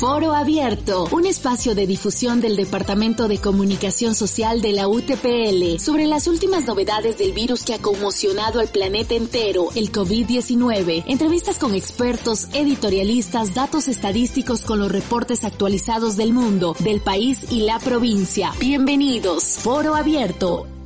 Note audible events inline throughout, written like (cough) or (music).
Foro Abierto, un espacio de difusión del Departamento de Comunicación Social de la UTPL sobre las últimas novedades del virus que ha conmocionado al planeta entero, el COVID-19. Entrevistas con expertos, editorialistas, datos estadísticos con los reportes actualizados del mundo, del país y la provincia. Bienvenidos. Foro Abierto.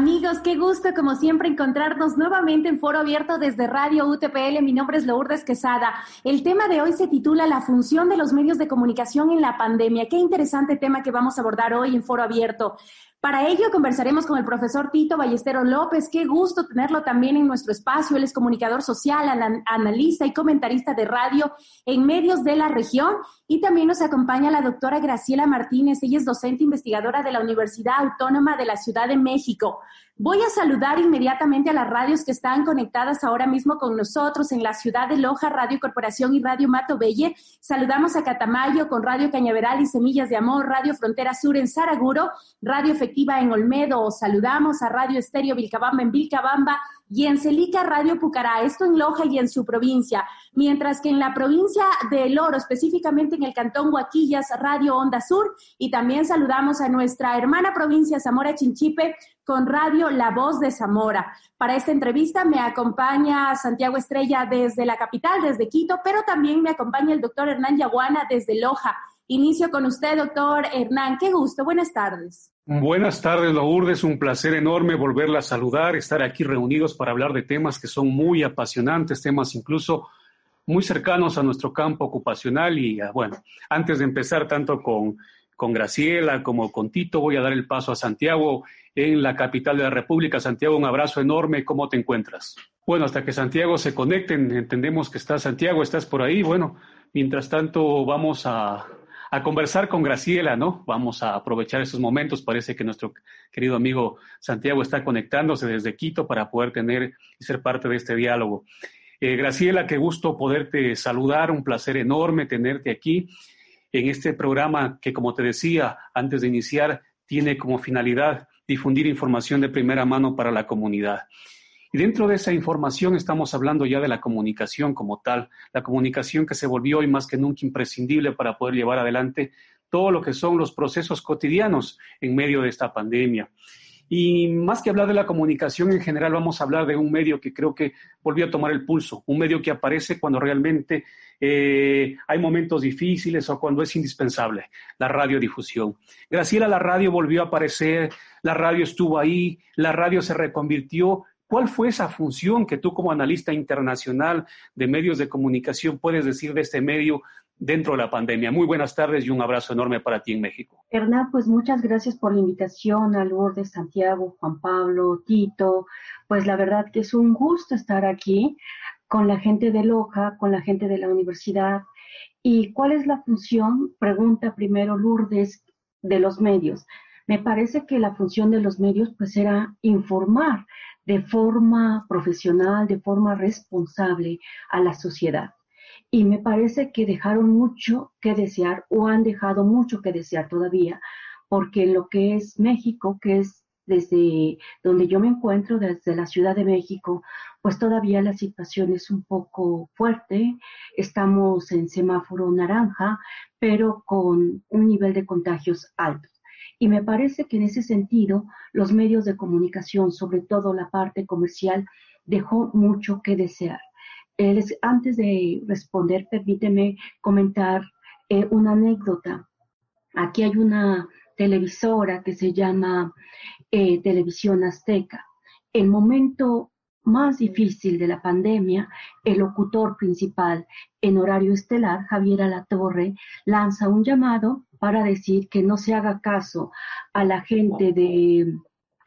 Amigos, qué gusto como siempre encontrarnos nuevamente en Foro Abierto desde Radio UTPL. Mi nombre es Lourdes Quesada. El tema de hoy se titula La función de los medios de comunicación en la pandemia. Qué interesante tema que vamos a abordar hoy en Foro Abierto. Para ello conversaremos con el profesor Tito Ballestero López. Qué gusto tenerlo también en nuestro espacio. Él es comunicador social, analista y comentarista de radio en medios de la región. Y también nos acompaña la doctora Graciela Martínez. Ella es docente investigadora de la Universidad Autónoma de la Ciudad de México. Voy a saludar inmediatamente a las radios que están conectadas ahora mismo con nosotros en la ciudad de Loja, Radio Corporación y Radio Mato Belle. Saludamos a Catamayo con Radio Cañaveral y Semillas de Amor, Radio Frontera Sur en Saraguro, Radio Efectiva en Olmedo. Saludamos a Radio Estéreo Vilcabamba en Vilcabamba y en Celica Radio Pucará, esto en Loja y en su provincia, mientras que en la provincia de El Oro, específicamente en el cantón Huaquillas, Radio Onda Sur, y también saludamos a nuestra hermana provincia Zamora Chinchipe con Radio La Voz de Zamora. Para esta entrevista me acompaña Santiago Estrella desde la capital, desde Quito, pero también me acompaña el doctor Hernán Yaguana desde Loja. Inicio con usted, doctor Hernán. Qué gusto. Buenas tardes. Buenas tardes, Lourdes. Un placer enorme volverla a saludar, estar aquí reunidos para hablar de temas que son muy apasionantes, temas incluso muy cercanos a nuestro campo ocupacional. Y ah, bueno, antes de empezar tanto con, con Graciela como con Tito, voy a dar el paso a Santiago en la capital de la República. Santiago, un abrazo enorme. ¿Cómo te encuentras? Bueno, hasta que Santiago se conecten, entendemos que está Santiago, estás por ahí. Bueno, mientras tanto vamos a a conversar con Graciela, ¿no? Vamos a aprovechar esos momentos. Parece que nuestro querido amigo Santiago está conectándose desde Quito para poder tener y ser parte de este diálogo. Eh, Graciela, qué gusto poderte saludar, un placer enorme tenerte aquí en este programa que, como te decía antes de iniciar, tiene como finalidad difundir información de primera mano para la comunidad. Y dentro de esa información estamos hablando ya de la comunicación como tal, la comunicación que se volvió hoy más que nunca imprescindible para poder llevar adelante todo lo que son los procesos cotidianos en medio de esta pandemia. Y más que hablar de la comunicación en general, vamos a hablar de un medio que creo que volvió a tomar el pulso, un medio que aparece cuando realmente eh, hay momentos difíciles o cuando es indispensable, la radiodifusión. Graciela, la radio volvió a aparecer, la radio estuvo ahí, la radio se reconvirtió ¿Cuál fue esa función que tú como analista internacional de medios de comunicación puedes decir de este medio dentro de la pandemia? Muy buenas tardes y un abrazo enorme para ti en México. Hernán, pues muchas gracias por la invitación a Lourdes, Santiago, Juan Pablo, Tito. Pues la verdad que es un gusto estar aquí con la gente de Loja, con la gente de la universidad. ¿Y cuál es la función? Pregunta primero Lourdes de los medios. Me parece que la función de los medios pues era informar de forma profesional, de forma responsable a la sociedad. Y me parece que dejaron mucho que desear o han dejado mucho que desear todavía, porque lo que es México, que es desde donde yo me encuentro, desde la Ciudad de México, pues todavía la situación es un poco fuerte. Estamos en semáforo naranja, pero con un nivel de contagios alto. Y me parece que en ese sentido los medios de comunicación, sobre todo la parte comercial, dejó mucho que desear. antes de responder, permíteme comentar eh, una anécdota. Aquí hay una televisora que se llama eh, Televisión Azteca. El momento más difícil de la pandemia, el locutor principal en horario estelar, Javier Alatorre, lanza un llamado para decir que no se haga caso a la gente de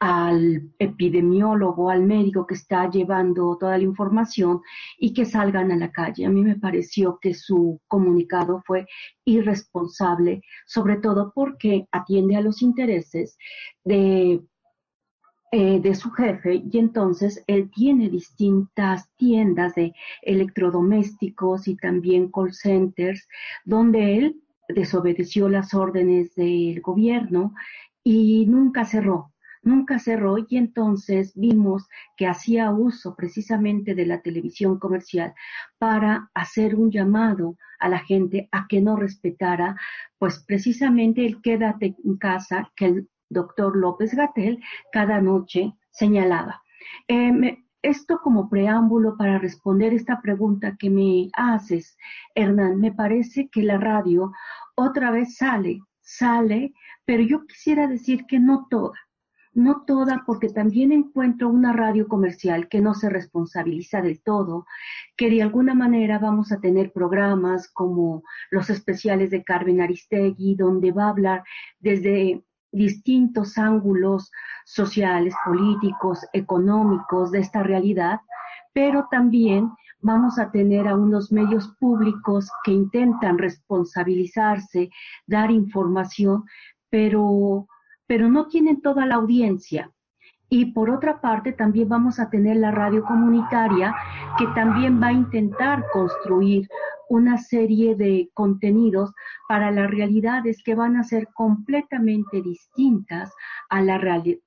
al epidemiólogo, al médico que está llevando toda la información y que salgan a la calle. A mí me pareció que su comunicado fue irresponsable, sobre todo porque atiende a los intereses de eh, de su jefe y entonces él tiene distintas tiendas de electrodomésticos y también call centers donde él desobedeció las órdenes del gobierno y nunca cerró. nunca cerró y entonces vimos que hacía uso precisamente de la televisión comercial para hacer un llamado a la gente a que no respetara, pues precisamente el quédate en casa que el doctor López Gatel cada noche señalaba. Eh, esto como preámbulo para responder esta pregunta que me haces, Hernán, me parece que la radio otra vez sale, sale, pero yo quisiera decir que no toda, no toda porque también encuentro una radio comercial que no se responsabiliza del todo, que de alguna manera vamos a tener programas como los especiales de Carmen Aristegui, donde va a hablar desde distintos ángulos sociales, políticos, económicos de esta realidad, pero también vamos a tener a unos medios públicos que intentan responsabilizarse, dar información, pero, pero no tienen toda la audiencia. Y por otra parte, también vamos a tener la radio comunitaria que también va a intentar construir una serie de contenidos para las realidades que van a ser completamente distintas a las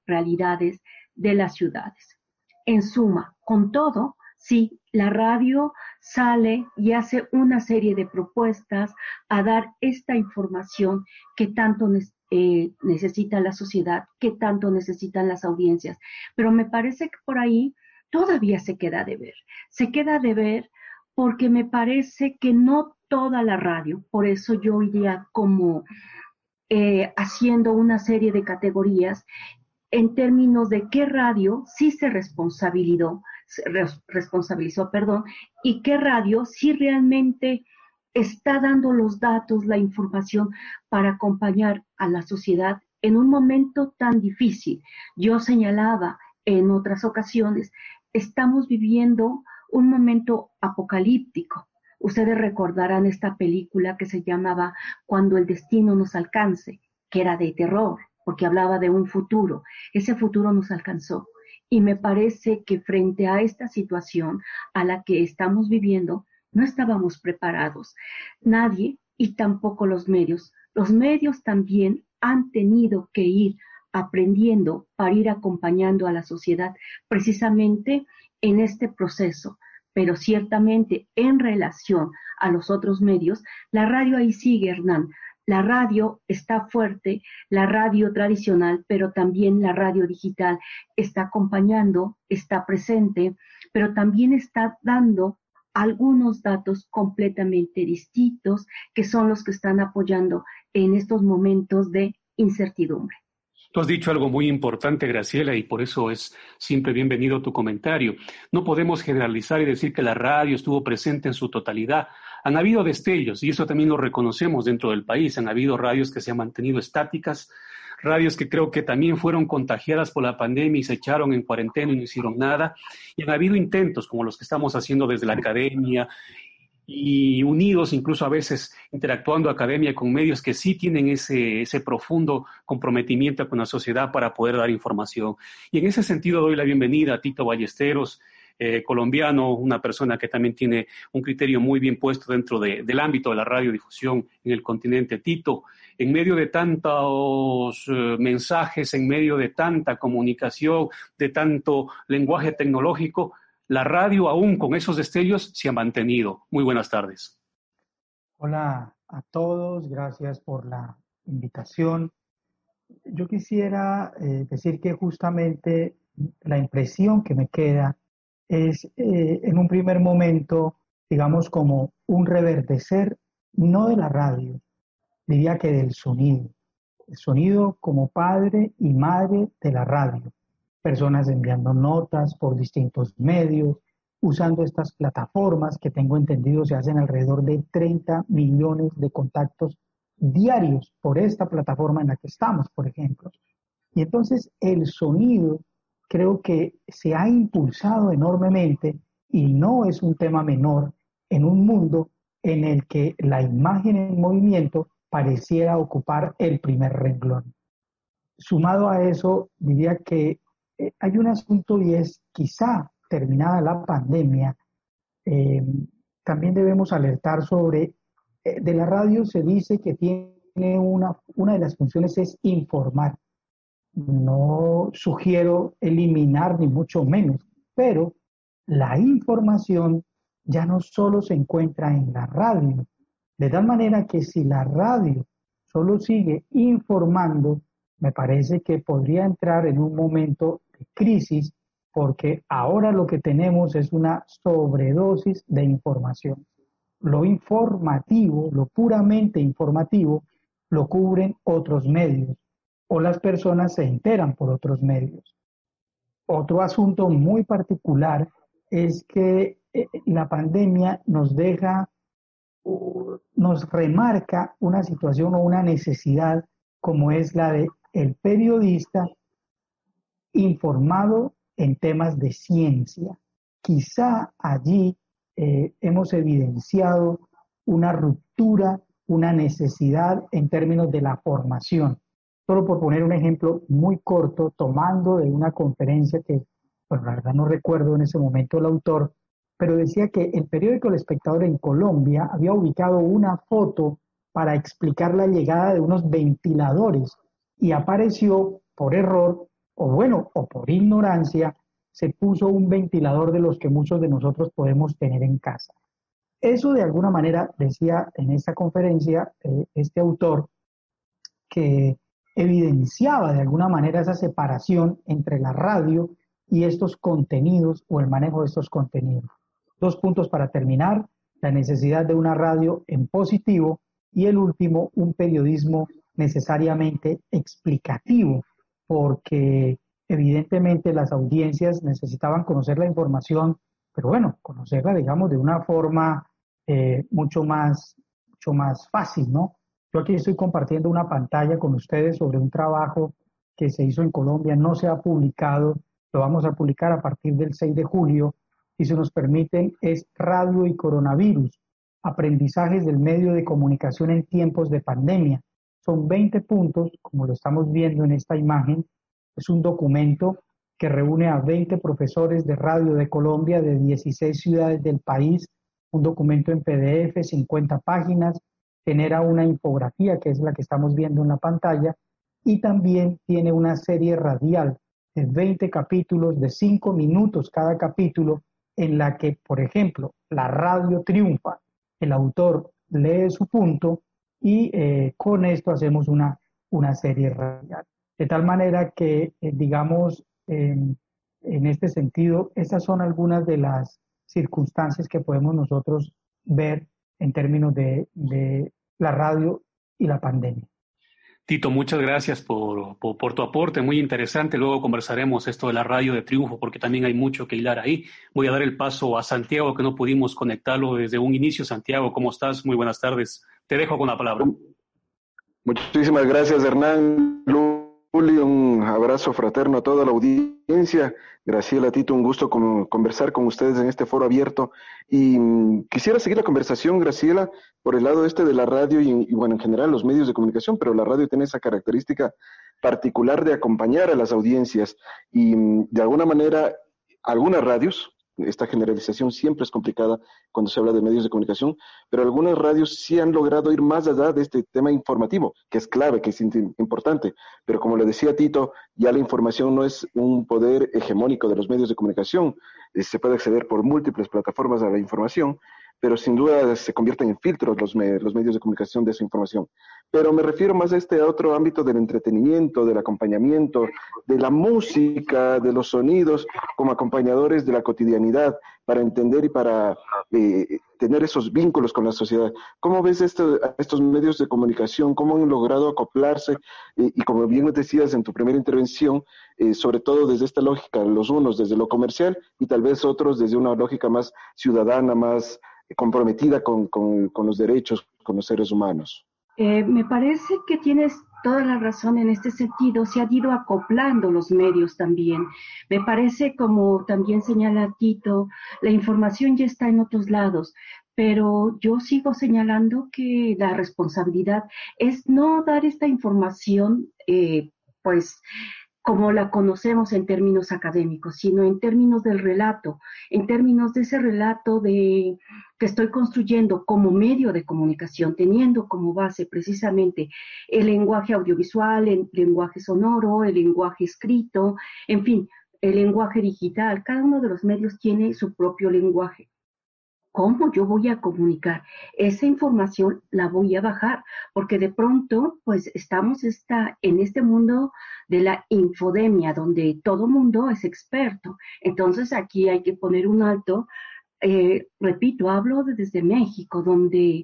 realidades de las ciudades. En suma, con todo, sí, la radio sale y hace una serie de propuestas a dar esta información que tanto eh, necesita la sociedad, que tanto necesitan las audiencias. Pero me parece que por ahí todavía se queda de ver. Se queda de ver porque me parece que no toda la radio, por eso yo iría como eh, haciendo una serie de categorías en términos de qué radio sí se responsabilizó, y qué radio sí realmente está dando los datos, la información para acompañar a la sociedad en un momento tan difícil. Yo señalaba en otras ocasiones, estamos viviendo un momento apocalíptico. Ustedes recordarán esta película que se llamaba Cuando el destino nos alcance, que era de terror, porque hablaba de un futuro. Ese futuro nos alcanzó. Y me parece que frente a esta situación a la que estamos viviendo, no estábamos preparados. Nadie y tampoco los medios. Los medios también han tenido que ir aprendiendo para ir acompañando a la sociedad precisamente en este proceso, pero ciertamente en relación a los otros medios, la radio ahí sigue, Hernán. La radio está fuerte, la radio tradicional, pero también la radio digital está acompañando, está presente, pero también está dando algunos datos completamente distintos que son los que están apoyando en estos momentos de incertidumbre. Tú has dicho algo muy importante, Graciela, y por eso es siempre bienvenido tu comentario. No podemos generalizar y decir que la radio estuvo presente en su totalidad. Han habido destellos, y eso también lo reconocemos dentro del país. Han habido radios que se han mantenido estáticas, radios que creo que también fueron contagiadas por la pandemia y se echaron en cuarentena y no hicieron nada. Y han habido intentos como los que estamos haciendo desde la academia y unidos, incluso a veces interactuando academia con medios que sí tienen ese, ese profundo comprometimiento con la sociedad para poder dar información. Y en ese sentido doy la bienvenida a Tito Ballesteros, eh, colombiano, una persona que también tiene un criterio muy bien puesto dentro del ámbito de la radiodifusión en el continente. Tito, en medio de tantos eh, mensajes, en medio de tanta comunicación, de tanto lenguaje tecnológico, la radio aún con esos destellos se ha mantenido. Muy buenas tardes. Hola a todos, gracias por la invitación. Yo quisiera eh, decir que justamente la impresión que me queda es eh, en un primer momento, digamos, como un reverdecer, no de la radio, diría que del sonido. El sonido como padre y madre de la radio personas enviando notas por distintos medios, usando estas plataformas que tengo entendido se hacen alrededor de 30 millones de contactos diarios por esta plataforma en la que estamos, por ejemplo. Y entonces el sonido creo que se ha impulsado enormemente y no es un tema menor en un mundo en el que la imagen en movimiento pareciera ocupar el primer renglón. Sumado a eso, diría que eh, hay un asunto y es quizá terminada la pandemia, eh, también debemos alertar sobre, eh, de la radio se dice que tiene una, una de las funciones es informar. no sugiero eliminar ni mucho menos, pero la información ya no solo se encuentra en la radio, de tal manera que si la radio solo sigue informando, me parece que podría entrar en un momento crisis porque ahora lo que tenemos es una sobredosis de información. Lo informativo, lo puramente informativo, lo cubren otros medios o las personas se enteran por otros medios. Otro asunto muy particular es que eh, la pandemia nos deja, nos remarca una situación o una necesidad como es la de el periodista informado en temas de ciencia. Quizá allí eh, hemos evidenciado una ruptura, una necesidad en términos de la formación. Solo por poner un ejemplo muy corto, tomando de una conferencia que, bueno, la verdad no recuerdo en ese momento el autor, pero decía que el periódico El Espectador en Colombia había ubicado una foto para explicar la llegada de unos ventiladores y apareció por error, o bueno, o por ignorancia, se puso un ventilador de los que muchos de nosotros podemos tener en casa. Eso de alguna manera decía en esta conferencia eh, este autor que evidenciaba de alguna manera esa separación entre la radio y estos contenidos o el manejo de estos contenidos. Dos puntos para terminar, la necesidad de una radio en positivo y el último, un periodismo necesariamente explicativo, porque evidentemente las audiencias necesitaban conocer la información, pero bueno, conocerla, digamos, de una forma eh, mucho, más, mucho más fácil, ¿no? Yo aquí estoy compartiendo una pantalla con ustedes sobre un trabajo que se hizo en Colombia, no se ha publicado, lo vamos a publicar a partir del 6 de julio, y si nos permiten, es Radio y Coronavirus, aprendizajes del medio de comunicación en tiempos de pandemia. Son 20 puntos, como lo estamos viendo en esta imagen. Es un documento que reúne a 20 profesores de radio de Colombia de 16 ciudades del país, un documento en PDF, 50 páginas, genera una infografía que es la que estamos viendo en la pantalla. Y también tiene una serie radial de 20 capítulos de 5 minutos cada capítulo en la que, por ejemplo, la radio triunfa, el autor lee su punto y eh, con esto hacemos una, una serie radial. De tal manera que, eh, digamos, en, este sentido, estas son algunas de las circunstancias que podemos nosotros ver en términos de la radio y la pandemia. Tito, muchas gracias por, por, tu aporte, muy interesante. Luego conversaremos esto de la radio de triunfo, porque también hay mucho que hilar ahí. Voy a dar el paso a Santiago, que no pudimos conectarlo desde un inicio. Santiago, ¿cómo estás? Muy buenas tardes. Te dejo con la palabra. Muchísimas gracias, Hernán. Julio, un abrazo fraterno a toda la audiencia. Graciela, Tito, un gusto conversar con ustedes en este foro abierto. Y mm, quisiera seguir la conversación, Graciela, por el lado este de la radio y, y, bueno, en general los medios de comunicación, pero la radio tiene esa característica particular de acompañar a las audiencias y mm, de alguna manera algunas radios, esta generalización siempre es complicada cuando se habla de medios de comunicación, pero algunas radios sí han logrado ir más allá de este tema informativo, que es clave, que es importante. Pero como le decía Tito, ya la información no es un poder hegemónico de los medios de comunicación, eh, se puede acceder por múltiples plataformas a la información, pero sin duda se convierten en filtros los, los medios de comunicación de esa información. Pero me refiero más a este otro ámbito del entretenimiento, del acompañamiento, de la música, de los sonidos, como acompañadores de la cotidianidad, para entender y para eh, tener esos vínculos con la sociedad. ¿Cómo ves esto, estos medios de comunicación? ¿Cómo han logrado acoplarse? y como bien decías en tu primera intervención, eh, sobre todo desde esta lógica, los unos desde lo comercial y tal vez otros desde una lógica más ciudadana, más comprometida con, los derechos, con los seres humanos. Eh, me parece que tienes toda la razón en este sentido. Se han ido acoplando los medios también. Me parece, como también señala Tito, la información ya está en otros lados, pero yo sigo señalando que la responsabilidad es no dar esta información, eh, pues, como la conocemos en términos académicos, sino en términos del relato, en términos de ese relato de, que estoy construyendo como medio de comunicación, teniendo como base precisamente el lenguaje audiovisual, el lenguaje sonoro, el lenguaje escrito, en fin, el lenguaje digital. Cada uno de los medios tiene su propio lenguaje. ¿Cómo yo voy a comunicar? Esa información la voy a bajar, porque de pronto, pues estamos esta, en este mundo de la infodemia, donde todo mundo es experto. Entonces aquí hay que poner un alto. Eh, repito, hablo desde México, donde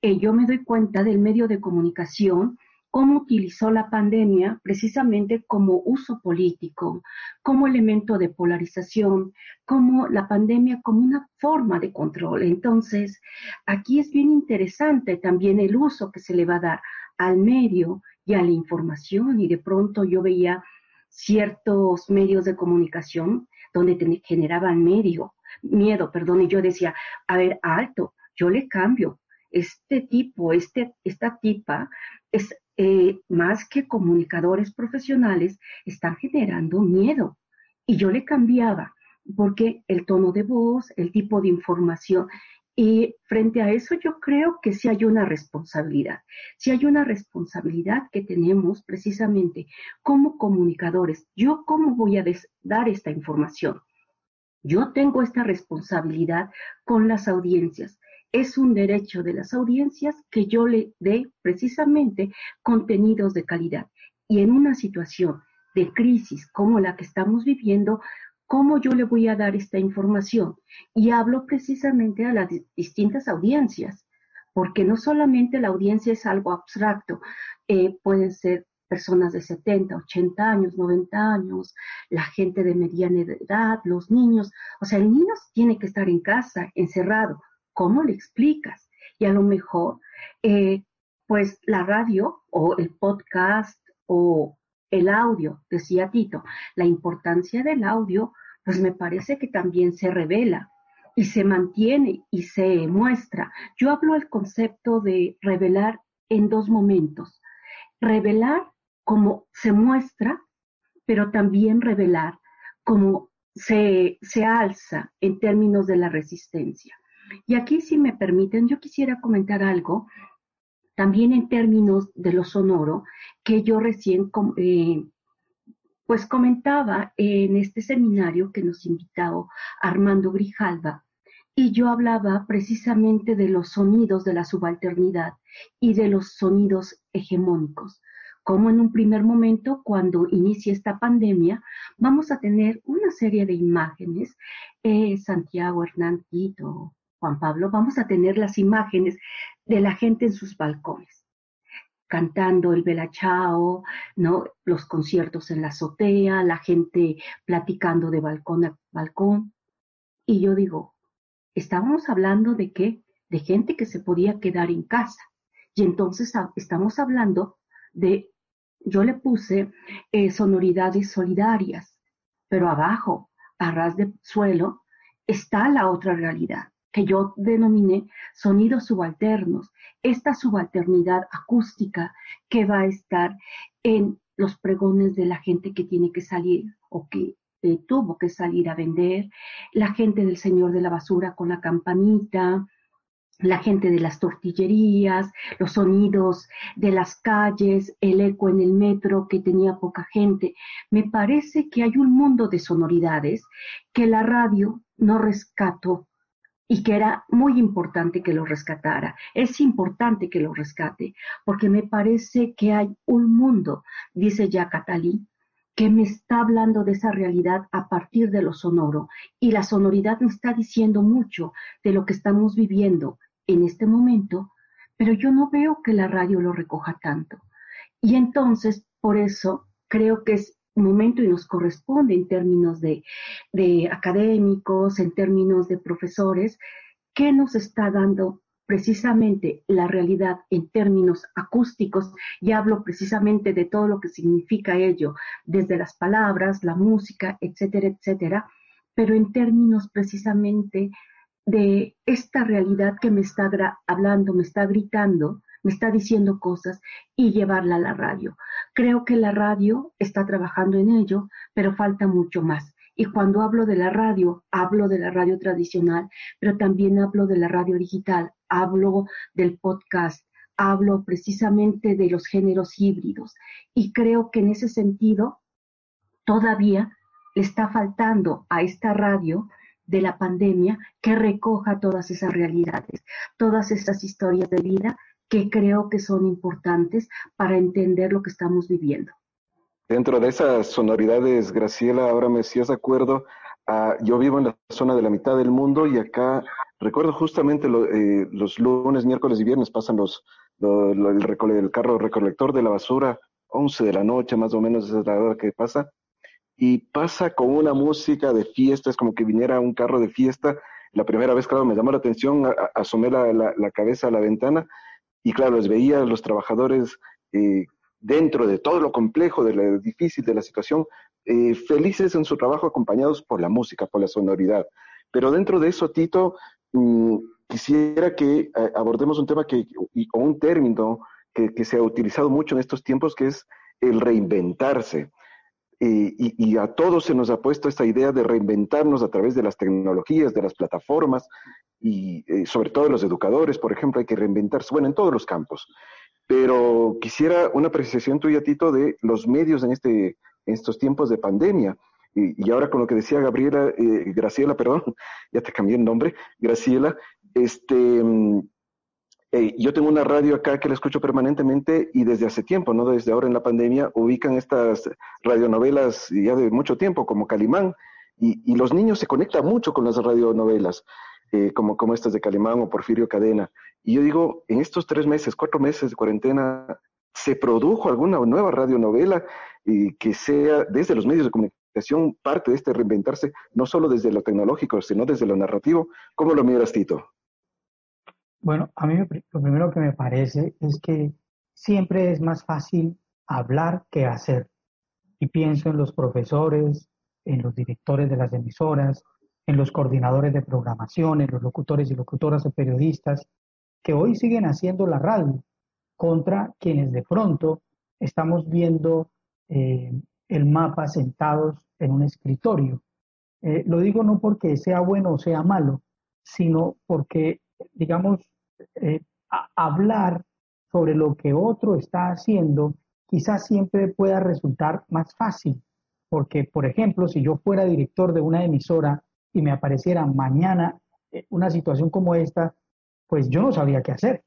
eh, yo me doy cuenta del medio de comunicación cómo utilizó la pandemia precisamente como uso político, como elemento de polarización, como la pandemia como una forma de control. Entonces, aquí es bien interesante también el uso que se le va a dar al medio y a la información y de pronto yo veía ciertos medios de comunicación donde generaban medio, miedo, perdón, y yo decía, a ver, alto, yo le cambio, este tipo, este, esta tipa es eh, más que comunicadores profesionales, están generando miedo. Y yo le cambiaba, porque el tono de voz, el tipo de información, y frente a eso yo creo que sí hay una responsabilidad, sí hay una responsabilidad que tenemos precisamente como comunicadores. Yo cómo voy a dar esta información. Yo tengo esta responsabilidad con las audiencias es un derecho de las audiencias que yo le dé precisamente contenidos de calidad. Y en una situación de crisis como la que estamos viviendo, ¿cómo yo le voy a dar esta información? Y hablo precisamente a las distintas audiencias, porque no solamente la audiencia es algo abstracto, eh, pueden ser personas de 70, 80 años, 90 años, la gente de mediana edad, los niños. O sea, el niño tiene que estar en casa, encerrado, ¿Cómo le explicas? Y a lo mejor, eh, pues la radio o el podcast o el audio, decía Tito, la importancia del audio, pues me parece que también se revela y se mantiene y se muestra. Yo hablo el concepto de revelar en dos momentos. Revelar como se muestra, pero también revelar como se, se alza en términos de la resistencia. Y aquí, si me permiten, yo quisiera comentar algo también en términos de lo sonoro que yo recién eh, pues comentaba en este seminario que nos invitó Armando Grijalva y yo hablaba precisamente de los sonidos de la subalternidad y de los sonidos hegemónicos. Como en un primer momento, cuando inicia esta pandemia, vamos a tener una serie de imágenes, eh, Santiago Hernán Tito, Juan Pablo, vamos a tener las imágenes de la gente en sus balcones, cantando el belachao, ¿no? los conciertos en la azotea, la gente platicando de balcón a balcón. Y yo digo, estábamos hablando de qué? De gente que se podía quedar en casa. Y entonces estamos hablando de, yo le puse eh, sonoridades solidarias, pero abajo, a ras de suelo, está la otra realidad que yo denominé sonidos subalternos, esta subalternidad acústica que va a estar en los pregones de la gente que tiene que salir o que eh, tuvo que salir a vender, la gente del señor de la basura con la campanita, la gente de las tortillerías, los sonidos de las calles, el eco en el metro que tenía poca gente. Me parece que hay un mundo de sonoridades que la radio no rescató y que era muy importante que lo rescatara. Es importante que lo rescate, porque me parece que hay un mundo, dice ya Catalí, que me está hablando de esa realidad a partir de lo sonoro. Y la sonoridad me está diciendo mucho de lo que estamos viviendo en este momento, pero yo no veo que la radio lo recoja tanto. Y entonces, por eso, creo que es momento y nos corresponde en términos de, académicos, en términos de profesores, ¿qué nos está dando precisamente la realidad en términos acústicos, y hablo precisamente de todo lo que significa ello, desde las palabras, la música, etcétera, etcétera, pero en términos precisamente de esta realidad que me está hablando, me está gritando, me está diciendo cosas y llevarla a la radio. Creo que la radio está trabajando en ello, pero falta mucho más. Y cuando hablo de la radio, hablo de la radio tradicional, pero también hablo de la radio digital, hablo del podcast, hablo precisamente de los géneros híbridos. Y creo que en ese sentido, todavía le está faltando a esta radio de la pandemia que recoja todas esas realidades, todas estas historias de vida que creo que son importantes para entender lo que estamos viviendo. Dentro de esas sonoridades, Graciela, ahora me hacías acuerdo, a, yo vivo en la zona de la mitad del mundo y acá recuerdo justamente eh, los lunes, miércoles y viernes pasan los, el, el, carro recolector de la basura, 11 de la noche más o menos es la hora que pasa, y pasa con una música de fiesta, es como que viniera un carro de fiesta. La primera vez, claro, me llamó la atención, asomé la, cabeza a la ventana y, claro, les veía a los trabajadores eh, dentro de todo lo complejo, de lo difícil de la situación, eh, felices en su trabajo, acompañados por la música, por la sonoridad. Pero dentro de eso, Tito, mm, quisiera que eh, abordemos un tema que, o un término que, que se ha utilizado mucho en estos tiempos, que es el reinventarse. Eh, y, a todos se nos ha puesto esta idea de reinventarnos a través de las tecnologías, de las plataformas, y eh, sobre todo los educadores, por ejemplo, hay que reinventarse, bueno, en todos los campos. Pero quisiera una apreciación tuya, Tito, de los medios en, este, en estos tiempos de pandemia. Y, y ahora con lo que decía Gabriela, eh, Graciela, perdón, (laughs) ya te cambié el nombre, Graciela, este, mm, eh, yo tengo una radio acá que la escucho permanentemente y desde hace tiempo, no desde ahora en la pandemia, ubican estas radionovelas ya de mucho tiempo, como Calimán, y, los niños se conectan mucho con las radionovelas, eh, como, como estas de Calimán o Porfirio Cadena. Y yo digo, en estos tres meses, cuatro meses de cuarentena, ¿se produjo alguna nueva radionovela y que sea desde los medios de comunicación parte de este reinventarse, no solo desde lo tecnológico, sino desde lo narrativo? ¿Cómo lo miras, Tito? Bueno, a mí lo primero que me parece es que siempre es más fácil hablar que hacer. Y pienso en los profesores, en los directores de las emisoras, en los coordinadores de programación, en los locutores y locutoras o periodistas, que hoy siguen haciendo la radio contra quienes de pronto estamos viendo eh, el mapa sentados en un escritorio. Eh, lo digo no porque sea bueno o sea malo, sino porque, digamos, eh, hablar sobre lo que otro está haciendo, quizás siempre pueda resultar más fácil. Porque, por ejemplo, si yo fuera director de una emisora y me apareciera mañana eh, una situación como esta, pues yo no sabría qué hacer.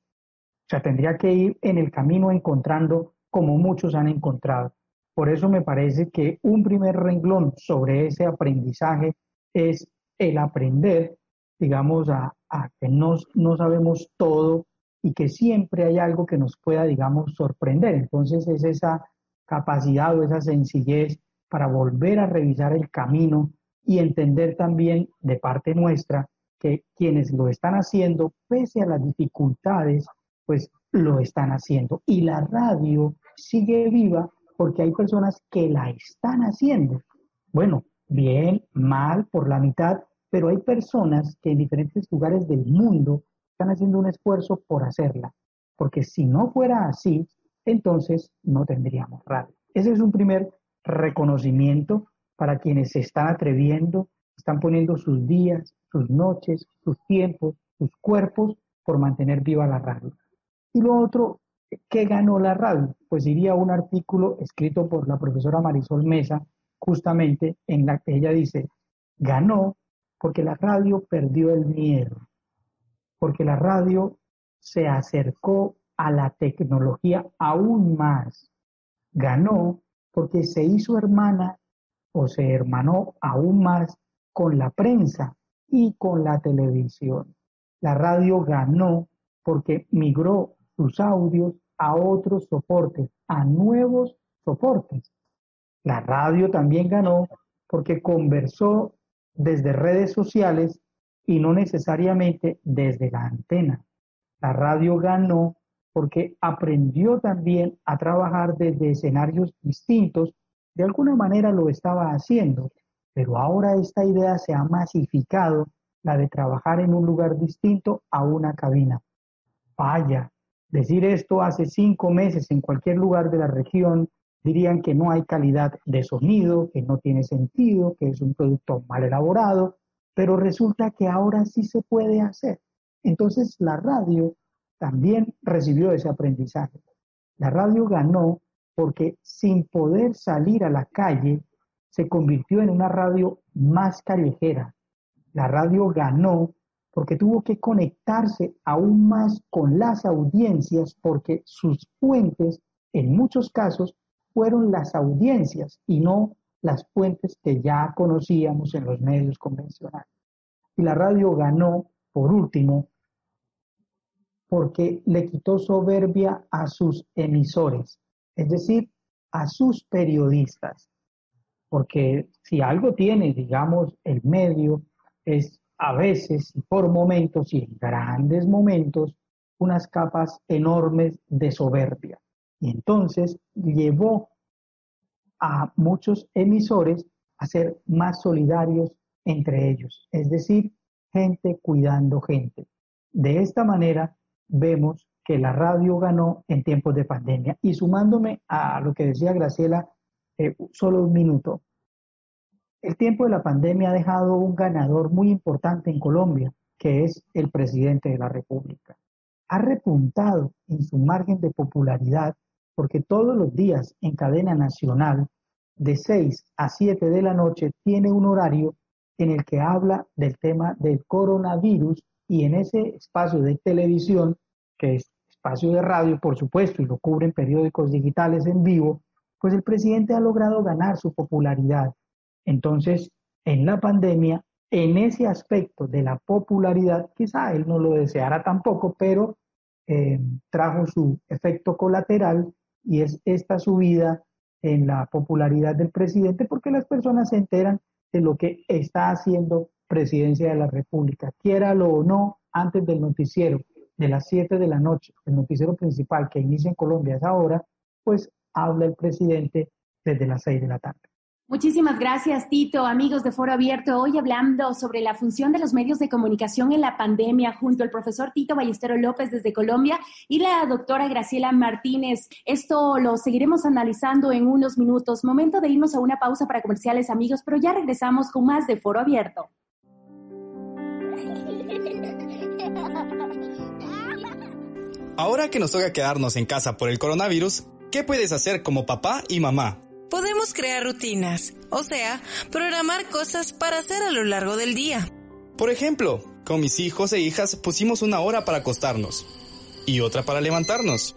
O sea, tendría que ir en el camino encontrando como muchos han encontrado. Por eso me parece que un primer renglón sobre ese aprendizaje es el aprender, digamos, a, que no, no sabemos todo y que siempre hay algo que nos pueda, digamos, sorprender. Entonces es esa capacidad o esa sencillez para volver a revisar el camino y entender también de parte nuestra que quienes lo están haciendo, pese a las dificultades, pues lo están haciendo. Y la radio sigue viva porque hay personas que la están haciendo. Bueno, bien, mal, por la mitad, pero hay personas que en diferentes lugares del mundo están haciendo un esfuerzo por hacerla, porque si no fuera así, entonces no tendríamos radio. Ese es un primer reconocimiento para quienes se están atreviendo, están poniendo sus días, sus noches, sus tiempos, sus cuerpos por mantener viva la radio. Y lo otro, ¿qué ganó la radio? Pues iría un artículo escrito por la profesora Marisol Mesa, justamente en la que ella dice, ganó porque la radio perdió el miedo, porque la radio se acercó a la tecnología aún más, ganó porque se hizo hermana o se hermanó aún más con la prensa y con la televisión. La radio ganó porque migró sus audios a otros soportes, a nuevos soportes. La radio también ganó porque conversó desde redes sociales y no necesariamente desde la antena. La radio ganó porque aprendió también a trabajar desde escenarios distintos. De alguna manera lo estaba haciendo, pero ahora esta idea se ha masificado, la de trabajar en un lugar distinto a una cabina. Vaya, Decir esto hace cinco meses en cualquier lugar de la región dirían que no hay calidad de sonido, que no tiene sentido, que es un producto mal elaborado, pero resulta que ahora sí se puede hacer. Entonces la radio también recibió ese aprendizaje. La radio ganó porque sin poder salir a la calle, se convirtió en una radio más callejera. La radio ganó porque tuvo que conectarse aún más con las audiencias porque sus fuentes, en muchos casos, fueron las audiencias y no las fuentes que ya conocíamos en los medios convencionales. Y la radio ganó, por último, porque le quitó soberbia a sus emisores, es decir, a sus periodistas. Porque si algo tiene, digamos, el medio, es a veces y por momentos y en grandes momentos, unas capas enormes de soberbia. Y entonces llevó a muchos emisores a ser más solidarios entre ellos, es decir, gente cuidando gente. De esta manera vemos que la radio ganó en tiempos de pandemia. Y sumándome a lo que decía Graciela, eh, solo un minuto. El tiempo de la pandemia ha dejado un ganador muy importante en Colombia, que es el presidente de la República. Ha repuntado en su margen de popularidad porque todos los días en cadena nacional, de 6 a 7 de la noche, tiene un horario en el que habla del tema del coronavirus y en ese espacio de televisión, que es espacio de radio, por supuesto, y lo cubren periódicos digitales en vivo, pues el presidente ha logrado ganar su popularidad. Entonces, en la pandemia, en ese aspecto de la popularidad, quizá él no lo deseara tampoco, pero eh, trajo su efecto colateral y es esta subida en la popularidad del presidente porque las personas se enteran de lo que está haciendo presidencia de la República, quiéralo o no, antes del noticiero de las 7 de la noche, el noticiero principal que inicia en Colombia es ahora, pues habla el presidente desde las 6 de la tarde. Muchísimas gracias, Tito. Amigos de Foro Abierto, hoy hablando sobre la función de los medios de comunicación en la pandemia, junto al profesor Tito Ballestero López desde Colombia y la doctora Graciela Martínez. Esto lo seguiremos analizando en unos minutos. Momento de irnos a una pausa para comerciales, amigos, pero ya regresamos con más de Foro Abierto. Ahora que nos toca quedarnos en casa por el coronavirus, ¿qué puedes hacer como papá y mamá? Podemos crear rutinas, o sea, programar cosas para hacer a lo largo del día. Por ejemplo, con mis hijos e hijas pusimos una hora para acostarnos y otra para levantarnos.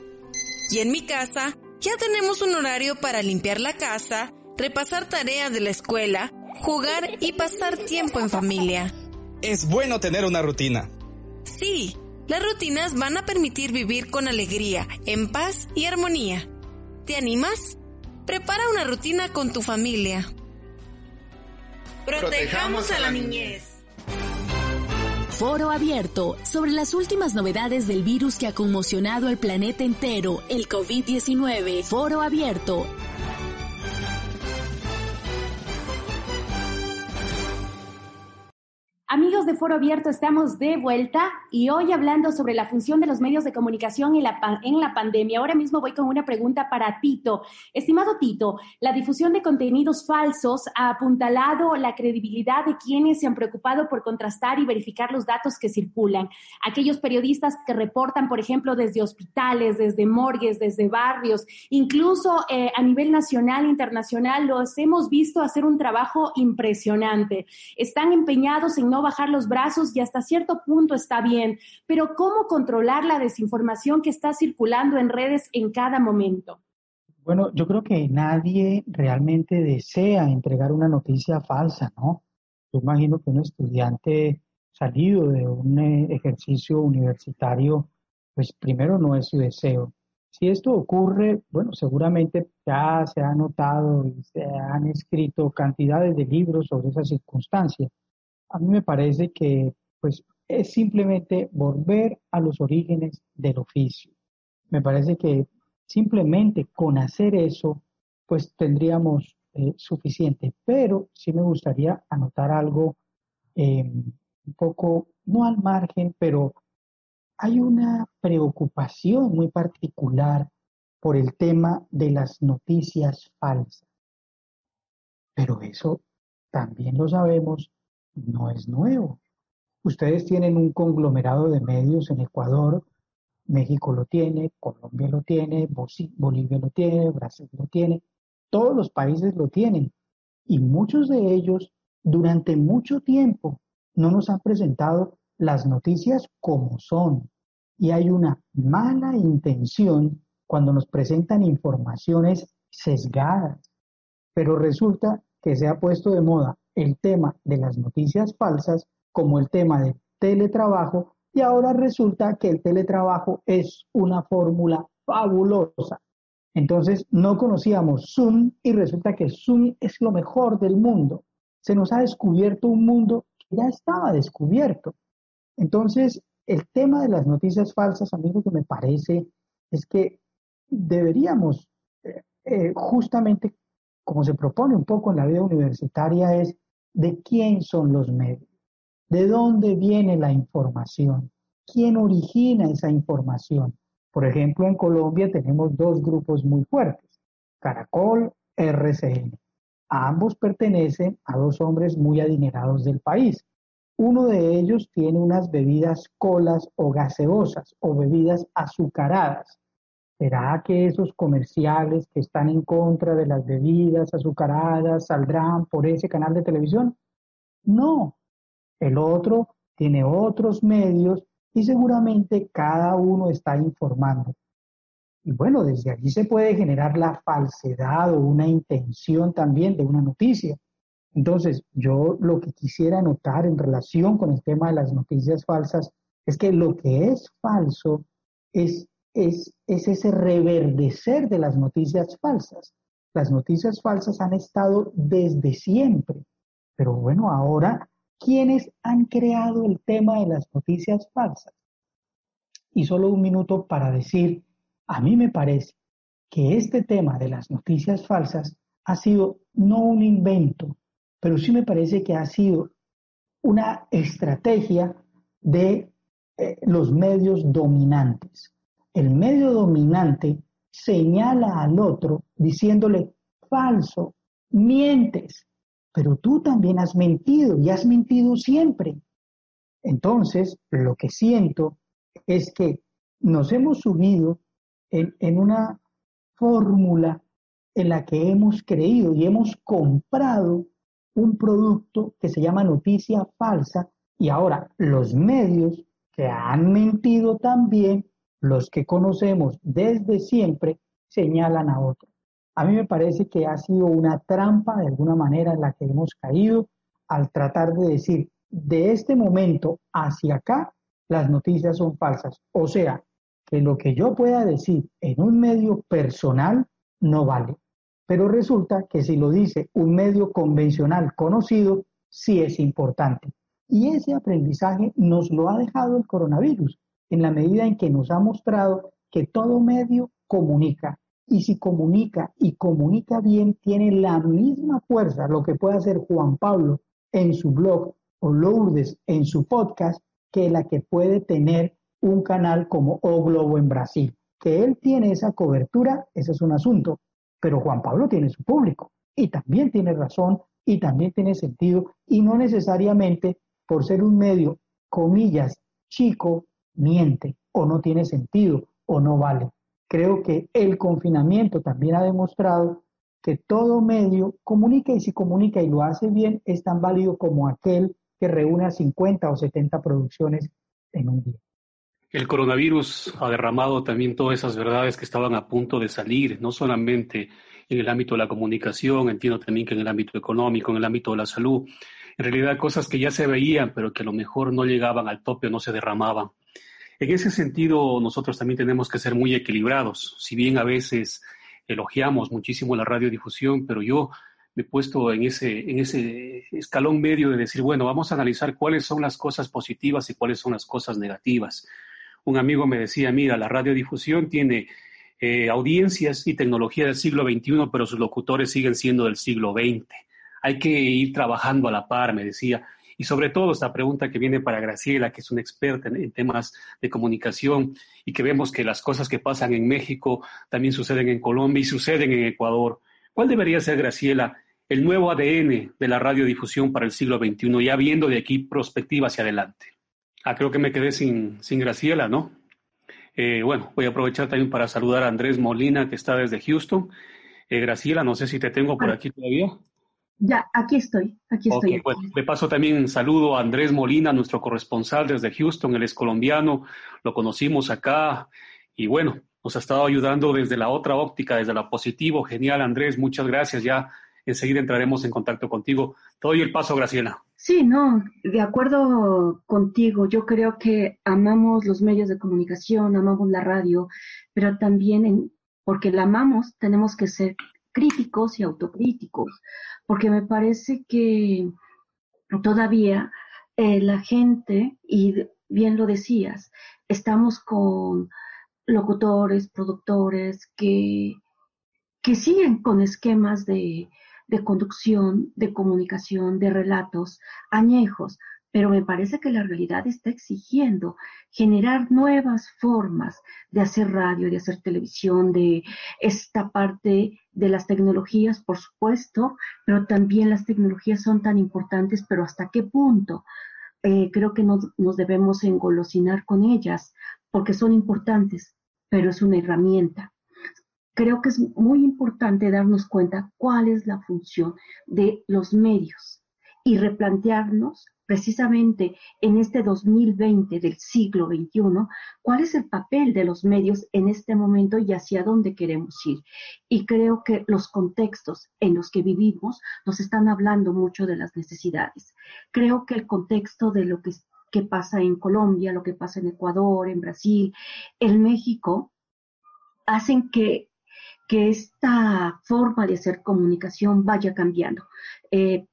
Y en mi casa ya tenemos un horario para limpiar la casa, repasar tareas de la escuela, jugar y pasar tiempo en familia. Es bueno tener una rutina. Sí, las rutinas van a permitir vivir con alegría, en paz y armonía. ¿Te animas? Prepara una rutina con tu familia. Protejamos a la niñez. Foro abierto sobre las últimas novedades del virus que ha conmocionado al planeta entero, el COVID-19. Foro abierto Amigos de Foro Abierto, estamos de vuelta y hoy hablando sobre la función de los medios de comunicación en la, pandemia. Ahora mismo voy con una pregunta para Tito. Estimado Tito, la difusión de contenidos falsos ha apuntalado la credibilidad de quienes se han preocupado por contrastar y verificar los datos que circulan. Aquellos periodistas que reportan, por ejemplo, desde hospitales, desde morgues, desde barrios, incluso eh, a nivel nacional e internacional, los hemos visto hacer un trabajo impresionante. Están empeñados en no bajar los brazos y hasta cierto punto está bien, pero ¿cómo controlar la desinformación que está circulando en redes en cada momento? Bueno, yo creo que nadie realmente desea entregar una noticia falsa, ¿no? Yo imagino que un estudiante salido de un eh, ejercicio universitario, pues primero no es su deseo. Si esto ocurre, bueno, seguramente ya se ha notado y se han escrito cantidades de libros sobre esa circunstancia a mí me parece que pues, es simplemente volver a los orígenes del oficio. Me parece que simplemente con hacer eso, pues tendríamos eh, suficiente. Pero sí me gustaría anotar algo em, un poco, no al margen, pero hay una preocupación muy particular por el tema de las noticias falsas. Pero eso también lo sabemos, no es nuevo. Ustedes tienen un conglomerado de medios en Ecuador, México lo tiene, Colombia lo tiene, Bolivia lo tiene, Brasil lo tiene, todos los países lo tienen. Y muchos de ellos durante mucho tiempo no nos han presentado las noticias como son. Y hay una mala intención cuando nos presentan informaciones sesgadas. Pero resulta que se ha puesto de moda el tema de las noticias falsas como el tema del teletrabajo y ahora resulta que el teletrabajo es una fórmula fabulosa. Entonces no conocíamos Zoom y resulta que Zoom es lo mejor del mundo. Se nos ha descubierto un mundo que ya estaba descubierto. Entonces, el tema de las noticias falsas, a mí lo que me parece es que deberíamos, eh, eh, justamente como se propone un poco en la vida universitaria, es de quién son los medios, de dónde viene la información, quién origina esa información. Por ejemplo, en Colombia tenemos dos grupos muy fuertes, Caracol, RCN. ambos pertenecen a dos hombres muy adinerados del país. Uno de ellos tiene unas bebidas colas o gaseosas o bebidas azucaradas. ¿Será que esos comerciales que están en contra de las bebidas azucaradas saldrán por ese canal de televisión? No. El otro tiene otros medios y seguramente cada uno está informando. Y bueno, desde allí se puede generar la falsedad o una intención también de una noticia. Entonces, yo lo que quisiera notar en relación con el tema de las noticias falsas es que lo que es falso es, es, es ese reverdecer de las noticias falsas. Las noticias falsas han estado desde siempre, pero bueno, ahora ¿Quiénes han creado el tema de las noticias falsas? Y solo un minuto para decir, a mí me parece que este tema de las noticias falsas ha sido no un invento, pero sí me parece que ha sido una estrategia de eh, los medios dominantes. El medio dominante señala al otro diciéndole falso, mientes, pero tú también has mentido y has mentido siempre. Entonces, lo que siento es que nos hemos subido en, una fórmula en la que hemos creído y hemos comprado un producto que se llama noticia falsa y ahora los medios que han mentido también, los que conocemos desde siempre, señalan a otros. A mí me parece que ha sido una trampa de alguna manera en la que hemos caído al tratar de decir, de este momento hacia acá, las noticias son falsas. O sea, que lo que yo pueda decir en un medio personal no vale. Pero resulta que si lo dice un medio convencional conocido, sí es importante. Y ese aprendizaje nos lo ha dejado el coronavirus, en la medida en que nos ha mostrado que todo medio comunica, y si comunica y comunica bien, tiene la misma fuerza lo que puede hacer Juan Pablo en su blog o Lourdes en su podcast que la que puede tener un canal como O Globo en Brasil. Que él tiene esa cobertura, ese es un asunto, pero Juan Pablo tiene su público y también tiene razón y también tiene sentido y no necesariamente por ser un medio, comillas, chico, miente o no tiene sentido o no vale. Creo que el confinamiento también ha demostrado que todo medio comunica y si comunica y lo hace bien es tan válido como aquel que reúne a 50 o 70 producciones en un día. El coronavirus ha derramado también todas esas verdades que estaban a punto de salir, no solamente en el ámbito de la comunicación, entiendo también que en el ámbito económico, en el ámbito de la salud, en realidad cosas que ya se veían, pero que a lo mejor no llegaban al tope no se derramaban. En ese sentido, nosotros también tenemos que ser muy equilibrados. Si bien a veces elogiamos muchísimo la radiodifusión, pero yo me he puesto en ese, en ese escalón medio de decir, bueno, vamos a analizar cuáles son las cosas positivas y cuáles son las cosas negativas. Un amigo me decía, mira, la radiodifusión tiene eh, audiencias y tecnología del siglo XXI, pero sus locutores siguen siendo del siglo XX. Hay que ir trabajando a la par, me decía. Y sobre todo esta pregunta que viene para Graciela, que es una experta en, temas de comunicación y que vemos que las cosas que pasan en México también suceden en Colombia y suceden en Ecuador. ¿Cuál debería ser, Graciela, el nuevo ADN de la radiodifusión para el siglo XXI, ya viendo de aquí perspectiva hacia adelante? Ah, creo que me quedé sin, sin Graciela, ¿no? Eh, bueno, voy a aprovechar también para saludar a Andrés Molina, que está desde Houston. Eh, Graciela, no sé si te tengo por aquí todavía. Ya, aquí estoy, aquí estoy. Bueno, le paso también un saludo a Andrés Molina, nuestro corresponsal desde Houston, él es colombiano, lo conocimos acá y bueno, nos ha estado ayudando desde la otra óptica, desde la positivo. Genial, Andrés, muchas gracias. Ya enseguida entraremos en contacto contigo. Te doy el paso, Graciela. Sí, no, de acuerdo contigo. Yo creo que amamos los medios de comunicación, amamos la radio, pero también porque la amamos tenemos que ser críticos y autocríticos, porque me parece que todavía eh, la gente, y bien lo decías, estamos con locutores, productores que, que siguen con esquemas de, de conducción, de comunicación, de relatos añejos, pero me parece que la realidad está exigiendo generar nuevas formas de hacer radio, de hacer televisión, de esta parte de las tecnologías, por supuesto, pero también las tecnologías son tan importantes, pero hasta qué punto eh, creo que nos debemos engolosinar con ellas, porque son importantes, pero es una herramienta. Creo que es muy importante darnos cuenta cuál es la función de los medios y replantearnos precisamente en este 2020 del siglo XXI, cuál es el papel de los medios en este momento y hacia dónde queremos ir. Y creo que los contextos en los que vivimos nos están hablando mucho de las necesidades. Creo que el contexto de lo que, pasa en Colombia, lo que pasa en Ecuador, en Brasil, en México, hacen que que esta forma de hacer comunicación vaya cambiando. Eh,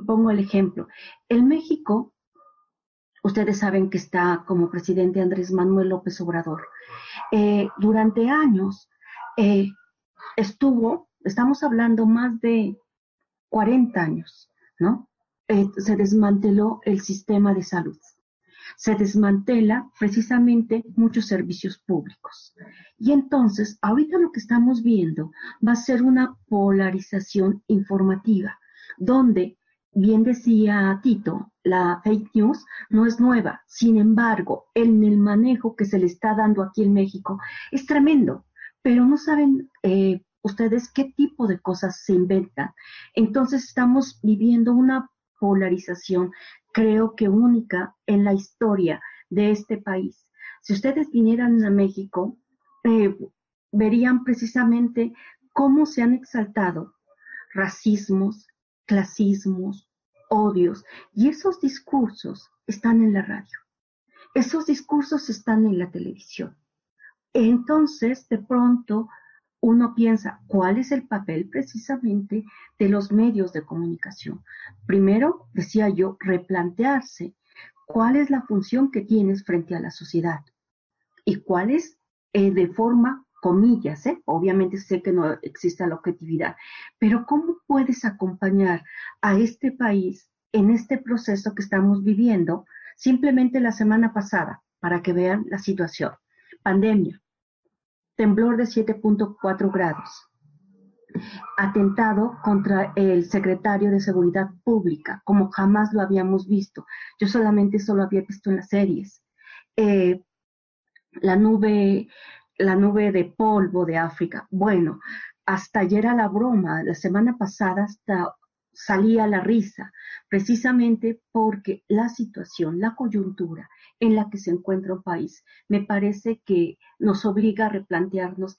pongo el ejemplo. En México, ustedes saben que está como presidente Andrés Manuel López Obrador. Eh, durante años eh, estuvo, estamos hablando más de 40 años, ¿no? se desmanteló el sistema de salud se desmantela precisamente muchos servicios públicos. Y entonces, ahorita lo que estamos viendo va a ser una polarización informativa, donde, bien decía Tito, la fake news no es nueva. Sin embargo, en el manejo que se le está dando aquí en México es tremendo, pero no saben eh, ustedes qué tipo de cosas se inventan. Entonces estamos viviendo una polarización creo que única en la historia de este país. Si ustedes vinieran a México, eh, verían precisamente cómo se han exaltado racismos, clasismos, odios, y esos discursos están en la radio. Esos discursos están en la televisión. Entonces, de pronto, uno piensa, ¿cuál es el papel precisamente de los medios de comunicación? Primero, decía yo, replantearse cuál es la función que tienes frente a la sociedad y cuál es eh, de forma comillas, ¿eh? obviamente sé que no existe la objetividad, pero ¿cómo puedes acompañar a este país en este proceso que estamos viviendo? Simplemente la semana pasada, para que vean la situación. Pandemia, temblor de 7.4 grados, atentado contra el secretario de Seguridad Pública, como jamás lo habíamos visto. Yo solamente solo había visto en las series. Eh, la nube, la nube de polvo de África. Bueno, hasta ayer a la broma, la semana pasada hasta salía la risa, precisamente porque la situación, la coyuntura en la que se encuentra un país, me parece que nos obliga a replantearnos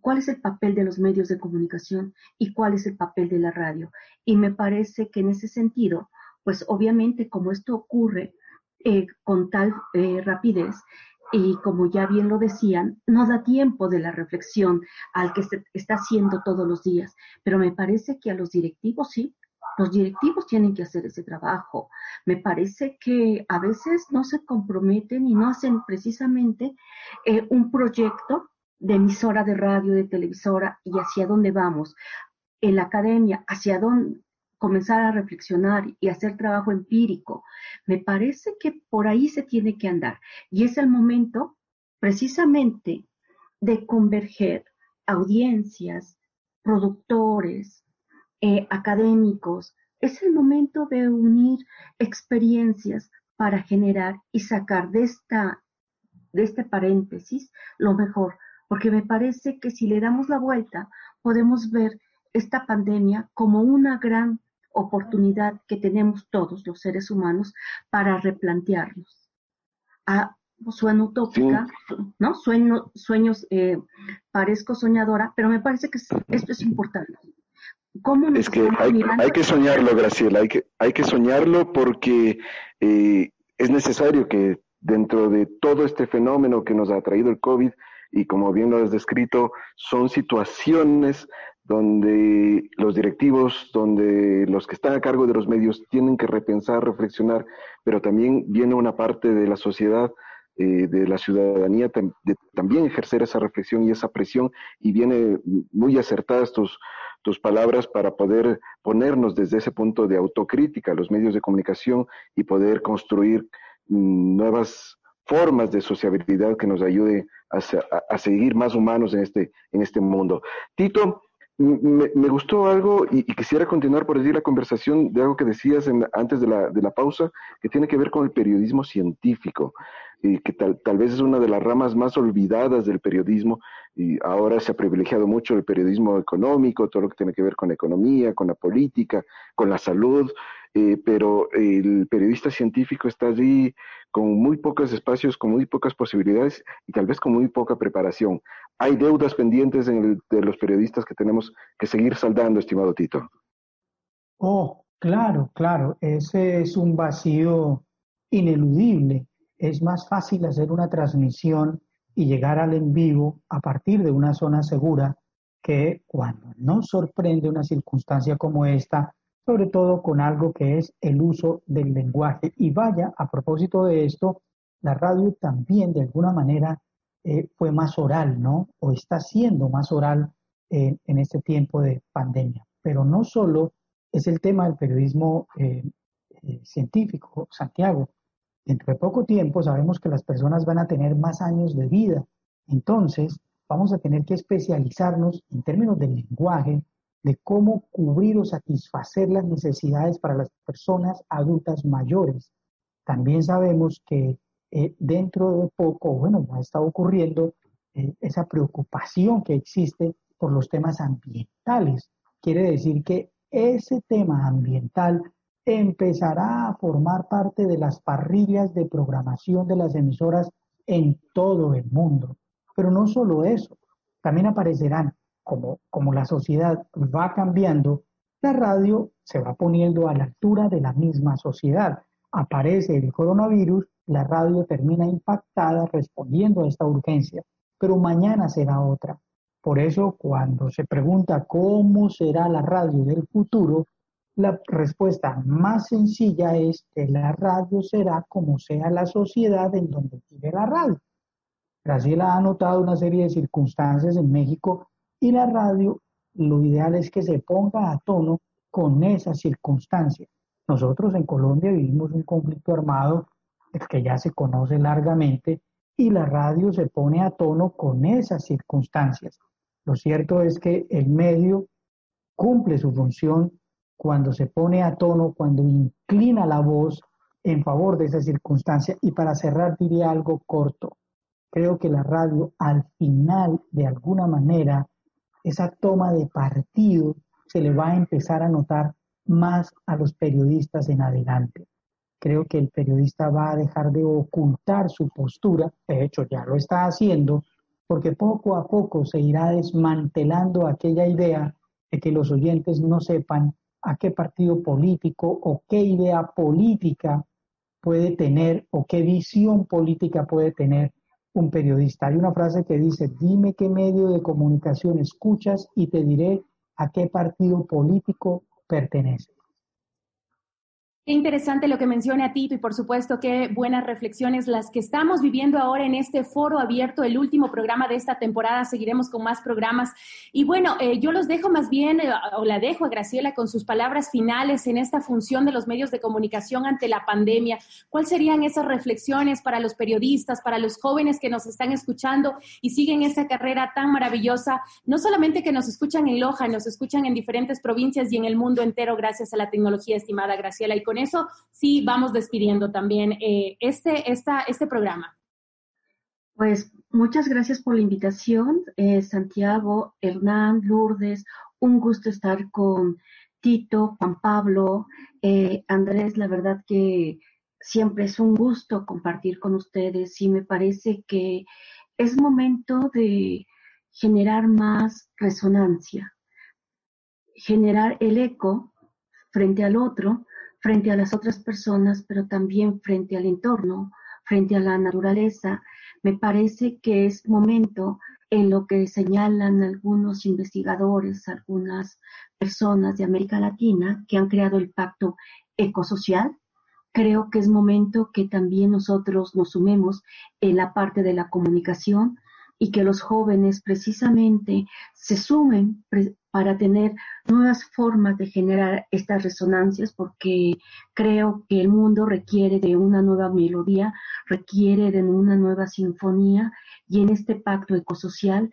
cuál es el papel de los medios de comunicación y cuál es el papel de la radio. Y me parece que en ese sentido, pues obviamente como esto ocurre eh, con tal eh, rapidez, y como ya bien lo decían, no da tiempo de la reflexión al que se está haciendo todos los días, pero me parece que a los directivos sí, los directivos tienen que hacer ese trabajo. Me parece que a veces no se comprometen y no hacen precisamente eh, un proyecto de emisora de radio, de televisora y hacia dónde vamos. En la academia, hacia dónde, comenzar a reflexionar y hacer trabajo empírico. Me parece que por ahí se tiene que andar. Y es el momento precisamente de converger audiencias, productores, eh, académicos. Es el momento de unir experiencias para generar y sacar de, esta, de este paréntesis lo mejor, porque me parece que si le damos la vuelta, podemos ver esta pandemia como una gran oportunidad que tenemos todos los seres humanos para replantearnos. Ah, suena utópica, ¿no? Sueño, sueños, eh, parezco soñadora, pero me parece que esto es importante. ¿Cómo es que hay, que soñarlo, Graciela, hay que, hay que soñarlo porque eh, es necesario que dentro de todo este fenómeno que nos ha traído el COVID, y como bien lo has descrito, son situaciones donde los directivos, donde los que están a cargo de los medios tienen que repensar, reflexionar, pero también viene una parte de la sociedad, eh, de la ciudadanía, de también ejercer esa reflexión y esa presión, y viene muy acertadas tus, tus palabras para poder ponernos desde ese punto de autocrítica a los medios de comunicación y poder construir mm, nuevas formas de sociabilidad que nos ayude a, a, seguir más humanos en este, en este mundo. Tito, me, gustó algo y, quisiera continuar por decir la conversación de algo que decías antes de la, de la, pausa, que tiene que ver con el periodismo científico, y que tal, tal, vez es una de las ramas más olvidadas del periodismo, y ahora se ha privilegiado mucho el periodismo económico, todo lo que tiene que ver con la economía, con la política, con la salud, eh, pero el periodista científico está allí con muy pocos espacios, con muy pocas posibilidades y tal vez con muy poca preparación. Hay deudas pendientes de los periodistas que tenemos que seguir saldando, estimado Tito. Oh, claro, claro, ese es un vacío ineludible. Es más fácil hacer una transmisión y llegar al en vivo a partir de una zona segura que cuando nos sorprende una circunstancia como esta, sobre todo con algo que es el uso del lenguaje. Y vaya, a propósito de esto, la radio también de alguna manera eh, fue más oral, ¿no? O está siendo más oral en este tiempo de pandemia. Pero no solo es el tema del periodismo eh, eh, científico, Santiago. Dentro de poco tiempo sabemos que las personas van a tener más años de vida. Entonces, vamos a tener que especializarnos en términos del lenguaje, de cómo cubrir o satisfacer las necesidades para las personas adultas mayores. También sabemos que eh, dentro de poco, bueno, ya está ocurriendo eh, esa preocupación que existe por los temas ambientales. Quiere decir que ese tema ambiental empezará a formar parte de las parrillas de programación de las emisoras en todo el mundo. Pero no solo eso, también aparecerán como, la sociedad va cambiando, la radio se va poniendo a la altura de la misma sociedad. Aparece el coronavirus, la radio termina impactada respondiendo a esta urgencia, pero mañana será otra. Por eso, cuando se pregunta cómo será la radio del futuro, la respuesta más sencilla es que la radio será como sea la sociedad en donde vive la radio. Graciela ha notado una serie de circunstancias en México y la radio, lo ideal es que se ponga a tono con esas circunstancias. Nosotros en Colombia vivimos un conflicto armado, el que ya se conoce largamente, y la radio se pone a tono con esas circunstancias. Lo cierto es que el medio cumple su función cuando se pone a tono, cuando inclina la voz en favor de esa circunstancia. Y para cerrar diría algo corto. Creo que la radio al final, de alguna manera, esa toma de partido se le va a empezar a notar más a los periodistas en adelante. Creo que el periodista va a dejar de ocultar su postura, de hecho ya lo está haciendo, porque poco a poco se irá desmantelando aquella idea de que los oyentes no sepan a qué partido político o qué idea política puede tener o qué visión política puede tener un periodista. Hay una frase que dice, dime qué medio de comunicación escuchas y te diré a qué partido político pertenece. Qué interesante lo que menciona Tito y por supuesto qué buenas reflexiones las que estamos viviendo ahora en este foro abierto, el último programa de esta temporada. Seguiremos con más programas. Y bueno, eh, yo los dejo más bien, eh, o la dejo a Graciela con sus palabras finales en esta función de los medios de comunicación ante la pandemia. ¿Cuáles serían esas reflexiones para los periodistas, para los jóvenes que nos están escuchando y siguen esta carrera tan maravillosa? No solamente que nos escuchan en Loja, nos escuchan en diferentes provincias y en el mundo entero gracias a la tecnología, estimada Graciela. Y con eso sí vamos despidiendo también eh, este, esta, este programa. Pues muchas gracias por la invitación, eh, Santiago, Hernán, Lourdes. Un gusto estar con Tito, Juan Pablo, eh, Andrés. La verdad que siempre es un gusto compartir con ustedes y me parece que es momento de generar más resonancia, generar el eco frente al otro frente a las otras personas, pero también frente al entorno, frente a la naturaleza, me parece que es momento en lo que señalan algunos investigadores, algunas personas de América Latina que han creado el pacto ecosocial. Creo que es momento que también nosotros nos sumemos en la parte de la comunicación y que los jóvenes precisamente se sumen para tener nuevas formas de generar estas resonancias, porque creo que el mundo requiere de una nueva melodía, requiere de una nueva sinfonía, y en este pacto ecosocial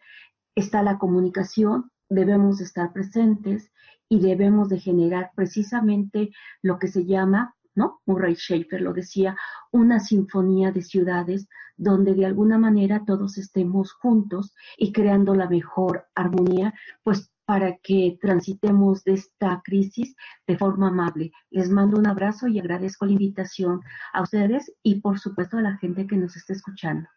está la comunicación, debemos estar presentes y debemos de generar precisamente lo que se llama, ¿no? Murray Schaefer lo decía, una sinfonía de ciudades donde de alguna manera todos estemos juntos y creando la mejor armonía, pues para que transitemos de esta crisis de forma amable. Les mando un abrazo y agradezco la invitación a ustedes y por supuesto a la gente que nos está escuchando.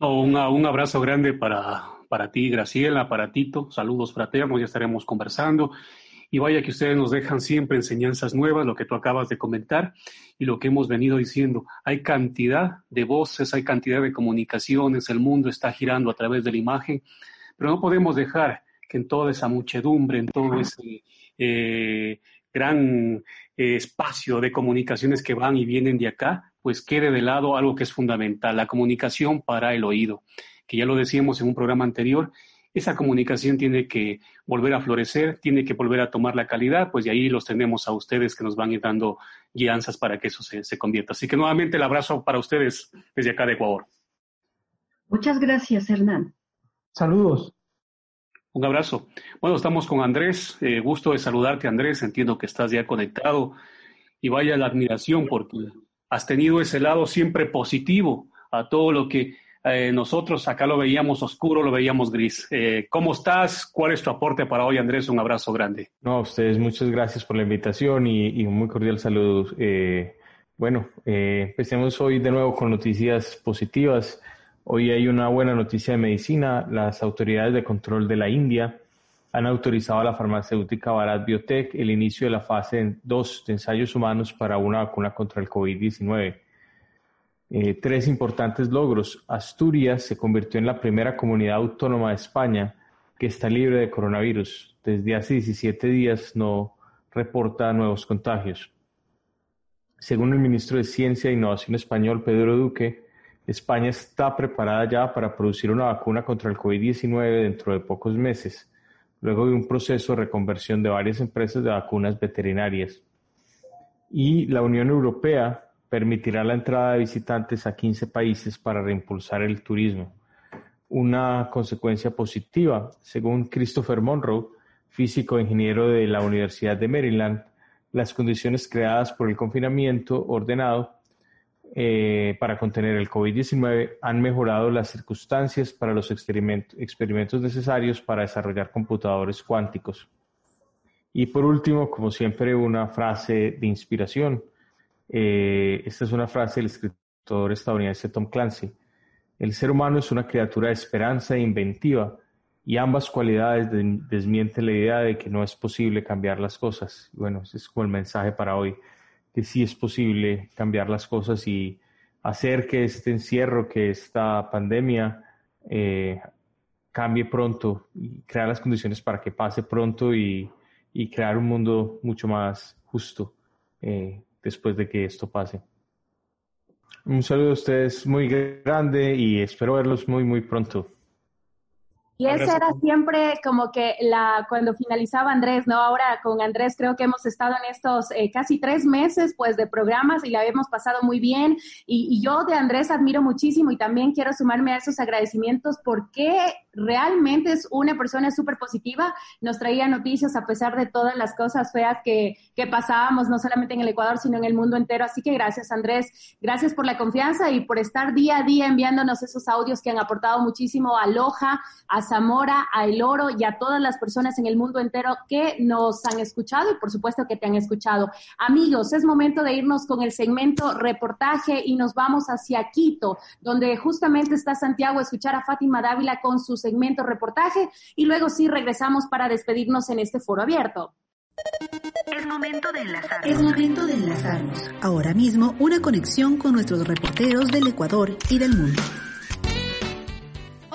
un, un, abrazo grande para, para ti, Graciela, para Tito. Saludos fraternos, ya estaremos conversando. Y vaya que ustedes nos dejan siempre enseñanzas nuevas, lo que tú acabas de comentar y lo que hemos venido diciendo. Hay cantidad de voces, hay cantidad de comunicaciones, el mundo está girando a través de la imagen, pero no podemos dejar que en toda esa muchedumbre, en todo ese eh, gran eh, espacio de comunicaciones que van y vienen de acá, pues quede de lado algo que es fundamental, la comunicación para el oído, que ya lo decíamos en un programa anterior, esa comunicación tiene que volver a florecer, tiene que volver a tomar la calidad, pues de ahí los tenemos a ustedes que nos van a ir dando guianzas para que eso se, se convierta. Así que nuevamente el abrazo para ustedes desde acá de Ecuador. Muchas gracias, Hernán. Saludos. Un abrazo. Bueno, estamos con Andrés. Eh, gusto de saludarte, Andrés. Entiendo que estás ya conectado. Y vaya la admiración porque has tenido ese lado siempre positivo a todo lo que eh, nosotros acá lo veíamos oscuro, lo veíamos gris. Eh, ¿Cómo estás? ¿Cuál es tu aporte para hoy, Andrés? Un abrazo grande. No, a ustedes muchas gracias por la invitación y, un muy cordial saludo. bueno, empecemos hoy de nuevo con noticias positivas. Hoy hay una buena noticia de medicina. Las autoridades de control de la India han autorizado a la farmacéutica Bharat Biotech el inicio de la fase 2 de ensayos humanos para una vacuna contra el COVID-19. Eh, tres importantes logros. Asturias se convirtió en la primera comunidad autónoma de España que está libre de coronavirus. Desde hace 17 días no reporta nuevos contagios. Según el ministro de Ciencia e Innovación español, Pedro Duque, España está preparada ya para producir una vacuna contra el COVID-19 dentro de pocos meses, luego de un proceso de reconversión de varias empresas de vacunas veterinarias. Y la Unión Europea permitirá la entrada de visitantes a 15 países para reimpulsar el turismo. Una consecuencia positiva, según Christopher Monroe, físico e ingeniero de la Universidad de Maryland, las condiciones creadas por el confinamiento ordenado eh, para contener el COVID-19 han mejorado las circunstancias para los experimentos necesarios para desarrollar computadores cuánticos. Y por último, como siempre, una frase de inspiración. Eh, esta es una frase del escritor estadounidense Tom Clancy. El ser humano es una criatura de esperanza e inventiva y ambas cualidades desmienten la idea de que no es posible cambiar las cosas. Bueno, ese es como el mensaje para hoy que sí es posible cambiar las cosas y hacer que este encierro, que esta pandemia eh, cambie pronto y crear las condiciones para que pase pronto y, crear un mundo mucho más justo eh, después de que esto pase. Un saludo a ustedes muy grande y espero verlos muy, muy pronto. Y esa era siempre como que la cuando finalizaba Andrés, ¿no? Ahora con Andrés creo que hemos estado en estos eh, casi tres meses pues de programas y la hemos pasado muy bien. Y, y, yo de Andrés admiro muchísimo y también quiero sumarme a esos agradecimientos porque realmente es una persona súper positiva. Nos traía noticias a pesar de todas las cosas feas que, que pasábamos, no solamente en el Ecuador, sino en el mundo entero. Así que gracias Andrés, gracias por la confianza y por estar día a día enviándonos esos audios que han aportado muchísimo a Loja, a Zamora, a El Oro y a todas las personas en el mundo entero que nos han escuchado y por supuesto que te han escuchado. Amigos, es momento de irnos con el segmento reportaje y nos vamos hacia Quito, donde justamente está Santiago a escuchar a Fátima Dávila con su segmento reportaje y luego sí regresamos para despedirnos en este foro abierto. Es momento de enlazarnos. Es momento de enlazarnos. Ahora mismo una conexión con nuestros reporteros del Ecuador y del mundo.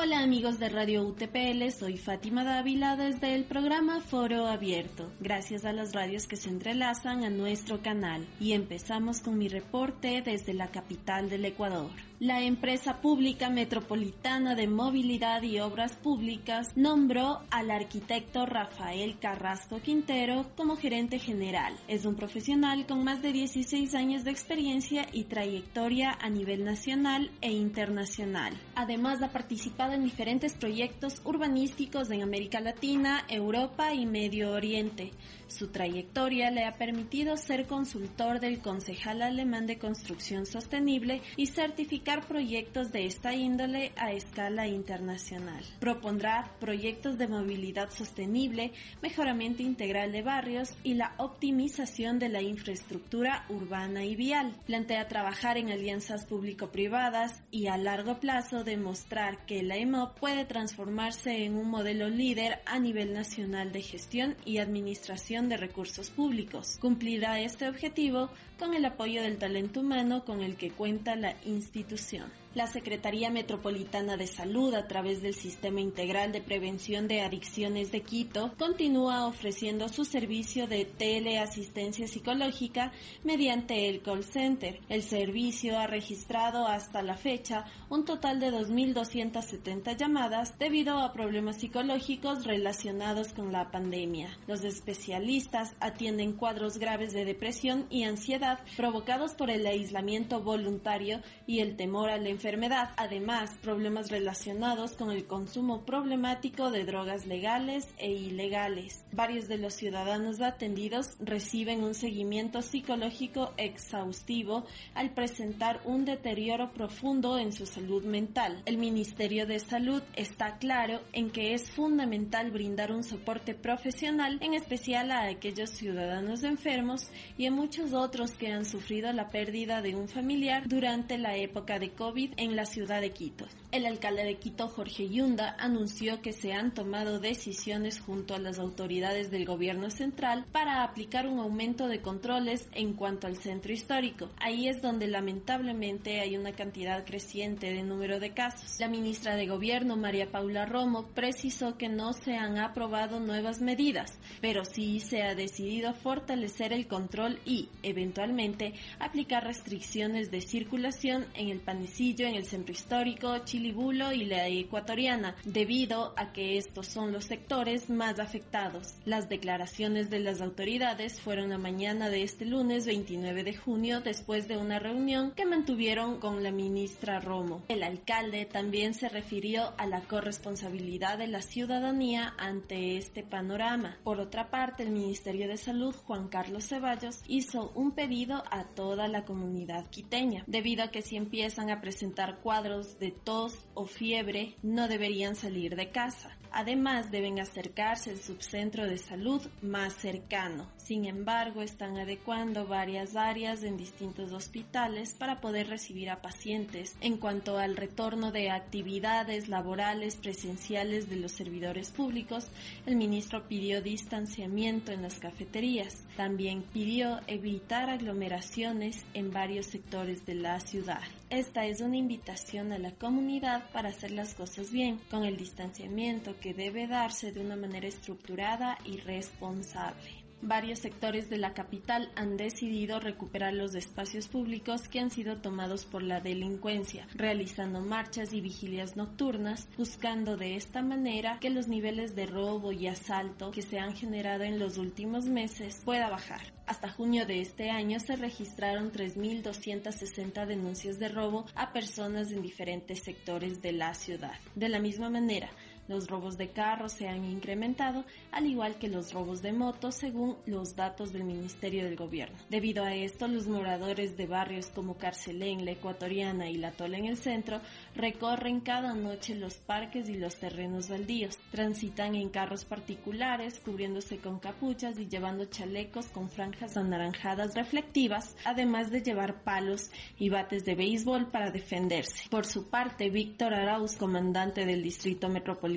Hola amigos de Radio UTPL, soy Fátima Dávila desde el programa Foro Abierto, gracias a las radios que se entrelazan a nuestro canal. Y empezamos con mi reporte desde la capital del Ecuador. La empresa pública metropolitana de movilidad y obras públicas nombró al arquitecto Rafael Carrasco Quintero como gerente general. Es un profesional con más de 16 años de experiencia y trayectoria a nivel nacional e internacional. Además ha participado en diferentes proyectos urbanísticos en América Latina, Europa y Medio Oriente. Su trayectoria le ha permitido ser consultor del Concejal Alemán de Construcción Sostenible y certificar proyectos de esta índole a escala internacional. Propondrá proyectos de movilidad sostenible, mejoramiento integral de barrios y la optimización de la infraestructura urbana y vial. Plantea trabajar en alianzas público-privadas y a largo plazo demostrar que la Puede transformarse en un modelo líder a nivel nacional de gestión y administración de Recursos Públicos. Cumplirá este objetivo con el apoyo del talento humano con el que cuenta la institución. La Secretaría Metropolitana de Salud, a través del Sistema Integral de Prevención de Adicciones de Quito, continúa ofreciendo su servicio de teleasistencia psicológica mediante el call center. El servicio ha registrado hasta la fecha un total de 2.270 llamadas debido a problemas psicológicos relacionados con la pandemia. Los especialistas atienden cuadros graves de depresión y ansiedad provocados por el aislamiento voluntario y el temor a la enfermedad enfermedad, además problemas relacionados con el consumo problemático de drogas legales e ilegales. Varios de los ciudadanos atendidos reciben un seguimiento psicológico exhaustivo al presentar un deterioro profundo en su salud mental. El Ministerio de Salud está claro en que es fundamental brindar un soporte profesional, en especial a aquellos ciudadanos enfermos y a muchos otros que han sufrido la pérdida de un familiar durante la época de COVID en la ciudad de Quito. El alcalde de Quito, Jorge Yunda, anunció que se han tomado decisiones junto a las autoridades del gobierno central para aplicar un aumento de controles en cuanto al centro histórico. Ahí es donde lamentablemente hay una cantidad creciente de número de casos. La ministra de Gobierno, María Paula Romo, precisó que no se han aprobado nuevas medidas, pero sí se ha decidido fortalecer el control y, eventualmente, aplicar restricciones de circulación en el panecillo, en el centro histórico, Chilibulo y la ecuatoriana, debido a que estos son los sectores más afectados. Las declaraciones de las autoridades fueron la mañana de este lunes 29 de junio después de una reunión que mantuvieron con la ministra Romo. El alcalde también se refirió a la corresponsabilidad de la ciudadanía ante este panorama. Por otra parte, el Ministerio de Salud, Juan Carlos Ceballos, hizo un pedido a toda la comunidad quiteña, debido a que si empiezan a presentar cuadros de tos o fiebre no deberían salir de casa. Además, deben acercarse al subcentro de salud más cercano. Sin embargo, están adecuando varias áreas en distintos hospitales para poder recibir a pacientes. En cuanto al retorno de actividades laborales presenciales de los servidores públicos, el ministro pidió distanciamiento en las cafeterías. También pidió evitar aglomeraciones en varios sectores de la ciudad. Esta es una invitación a la comunidad para hacer las cosas bien, con el distanciamiento que debe darse de una manera estructurada y responsable. Varios sectores de la capital han decidido recuperar los espacios públicos que han sido tomados por la delincuencia, realizando marchas y vigilias nocturnas, buscando de esta manera que los niveles de robo y asalto que se han generado en los últimos meses pueda bajar. Hasta junio de este año se registraron 3.260 denuncias de robo a personas en diferentes sectores de la ciudad. De la misma manera, los robos de carros se han incrementado, al igual que los robos de motos, según los datos del Ministerio del Gobierno. Debido a esto, los moradores de barrios como Carcelén, La Ecuatoriana y La Tola en el centro recorren cada noche los parques y los terrenos baldíos. Transitan en carros particulares, cubriéndose con capuchas y llevando chalecos con franjas anaranjadas reflectivas, además de llevar palos y bates de béisbol para defenderse. Por su parte, Víctor Arauz, comandante del Distrito Metropolitano,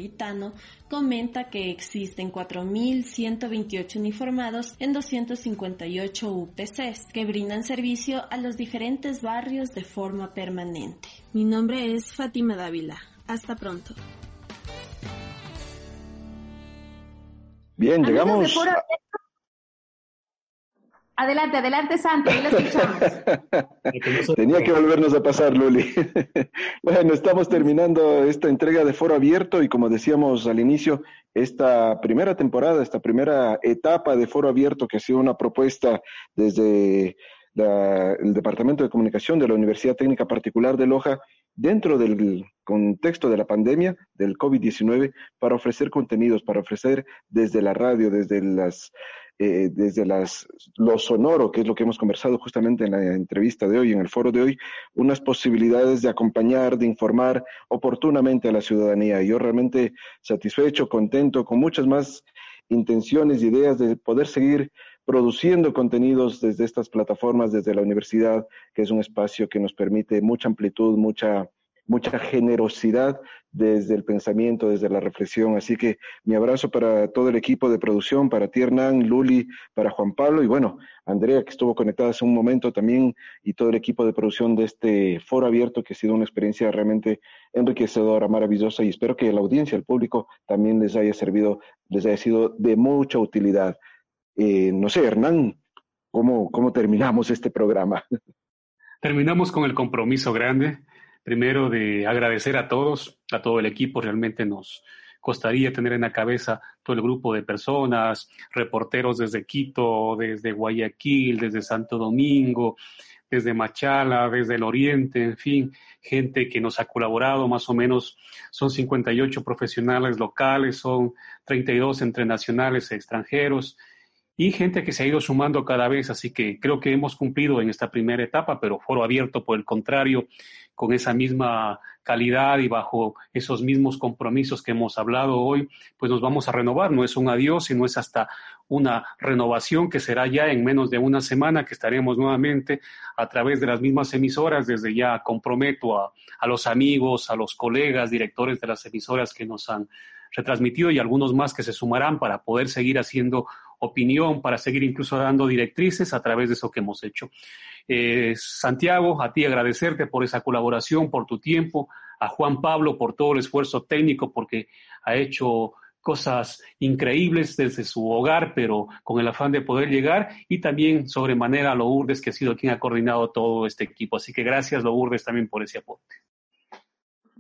comenta que existen 4.128 uniformados en 258 UPCs que brindan servicio a los diferentes barrios de forma permanente. Mi nombre es Fátima Dávila. Hasta pronto. Bien, llegamos. Adelante, adelante, Santi, lo escuchamos. (laughs) Tenía que volvernos a pasar, Luli. (laughs) bueno, estamos terminando esta entrega de Foro Abierto y como decíamos al inicio, esta primera temporada, esta primera etapa de Foro Abierto que ha sido una propuesta desde el Departamento de Comunicación de la Universidad Técnica Particular de Loja dentro del contexto de la pandemia del COVID-19 para ofrecer contenidos, para ofrecer desde la radio, desde las eh, desde las, lo sonoro, que es lo que hemos conversado justamente en la entrevista de hoy, en el foro de hoy, unas posibilidades de acompañar, de informar oportunamente a la ciudadanía. Yo realmente satisfecho, contento, con muchas más intenciones, ideas de poder seguir produciendo contenidos desde estas plataformas, desde la universidad, que es un espacio que nos permite mucha amplitud, mucha mucha generosidad desde el pensamiento, desde la reflexión. Así que mi abrazo para todo el equipo de producción, para Tiernan, Luli, para Juan Pablo y bueno, Andrea, que estuvo conectada hace un momento también, y todo el equipo de producción de este foro abierto, que ha sido una experiencia realmente enriquecedora, maravillosa, y espero que la audiencia, el público, también les haya servido, les haya sido de mucha utilidad. Eh, no sé, Hernán, ¿cómo, ¿cómo terminamos este programa? Terminamos con el compromiso grande primero de agradecer a todos, a todo el equipo, realmente nos costaría tener en la cabeza todo el grupo de personas, reporteros desde Quito, desde Guayaquil, desde Santo Domingo, desde Machala, desde el Oriente, en fin, gente que nos ha colaborado, más o menos son 58 profesionales locales, son 32 entre nacionales e extranjeros, y gente que se ha ido sumando cada vez, así que creo que hemos cumplido en esta primera etapa, pero foro abierto por el contrario, con esa misma calidad y bajo esos mismos compromisos que hemos hablado hoy, pues nos vamos a renovar, no es un adiós, sino es hasta una renovación que será ya en menos de una semana que estaremos nuevamente a través de las mismas emisoras, desde ya comprometo a, a los amigos, a los colegas, directores de las emisoras que nos han retransmitido y algunos más que se sumarán para poder seguir haciendo opinión, para seguir incluso dando directrices a través de eso que hemos hecho. Eh, Santiago, a ti agradecerte por esa colaboración, por tu tiempo, a Juan Pablo por todo el esfuerzo técnico, porque ha hecho cosas increíbles desde su hogar, pero con el afán de poder llegar, y también sobremanera a Lourdes, que ha sido quien ha coordinado todo este equipo. Así que gracias, Lourdes, también por ese aporte.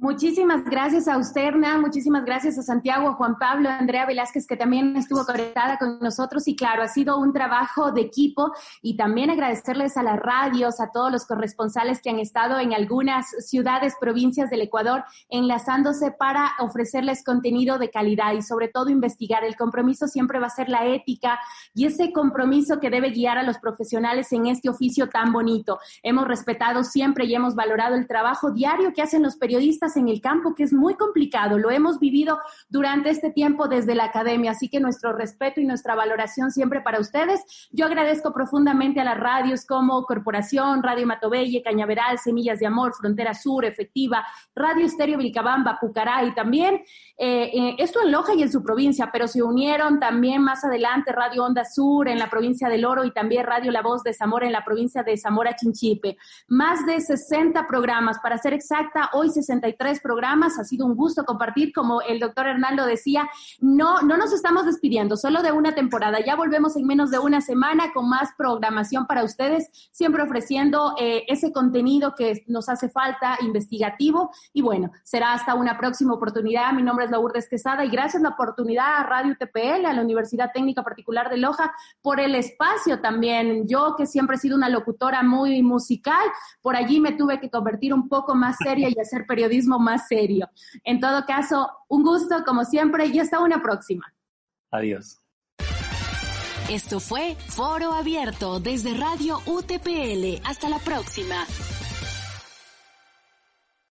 Muchísimas gracias a usted, Hernán. Muchísimas gracias a Santiago, a Juan Pablo, a Andrea Velázquez, que también estuvo conectada con nosotros. Y claro, ha sido un trabajo de equipo y también agradecerles a las radios, a todos los corresponsales que han estado en algunas ciudades, provincias del Ecuador, enlazándose para ofrecerles contenido de calidad y sobre todo investigar. El compromiso siempre va a ser la ética y ese compromiso que debe guiar a los profesionales en este oficio tan bonito. Hemos respetado siempre y hemos valorado el trabajo diario que hacen los periodistas en el campo, que es muy complicado. Lo hemos vivido durante este tiempo desde la academia, así que nuestro respeto y nuestra valoración siempre para ustedes. Yo agradezco profundamente a las radios como Corporación, Radio Matobelle, Cañaveral, Semillas de Amor, Frontera Sur, Efectiva, Radio Estéreo Vilcabamba, Pucará y también eh, eh, esto en Loja y en su provincia, pero se unieron también más adelante Radio Onda Sur en la provincia del Oro y también Radio La Voz de Zamora en la provincia de Zamora Chinchipe. Más de 60 programas, para ser exacta, hoy 63 tres programas. Ha sido un gusto compartir, como el doctor Hernando decía, no, no nos estamos despidiendo, solo de una temporada. Ya volvemos en menos de una semana con más programación para ustedes, siempre ofreciendo eh, ese contenido que nos hace falta, investigativo. Y bueno, será hasta una próxima oportunidad. Mi nombre es Lourdes Quesada y gracias la oportunidad a Radio TPL, a la Universidad Técnica Particular de Loja, por el espacio también. Yo que siempre he sido una locutora muy musical, por allí me tuve que convertir un poco más seria y hacer periodismo más serio. En todo caso, un gusto como siempre y hasta una próxima. Adiós. Esto fue Foro Abierto desde Radio UTPL. Hasta la próxima.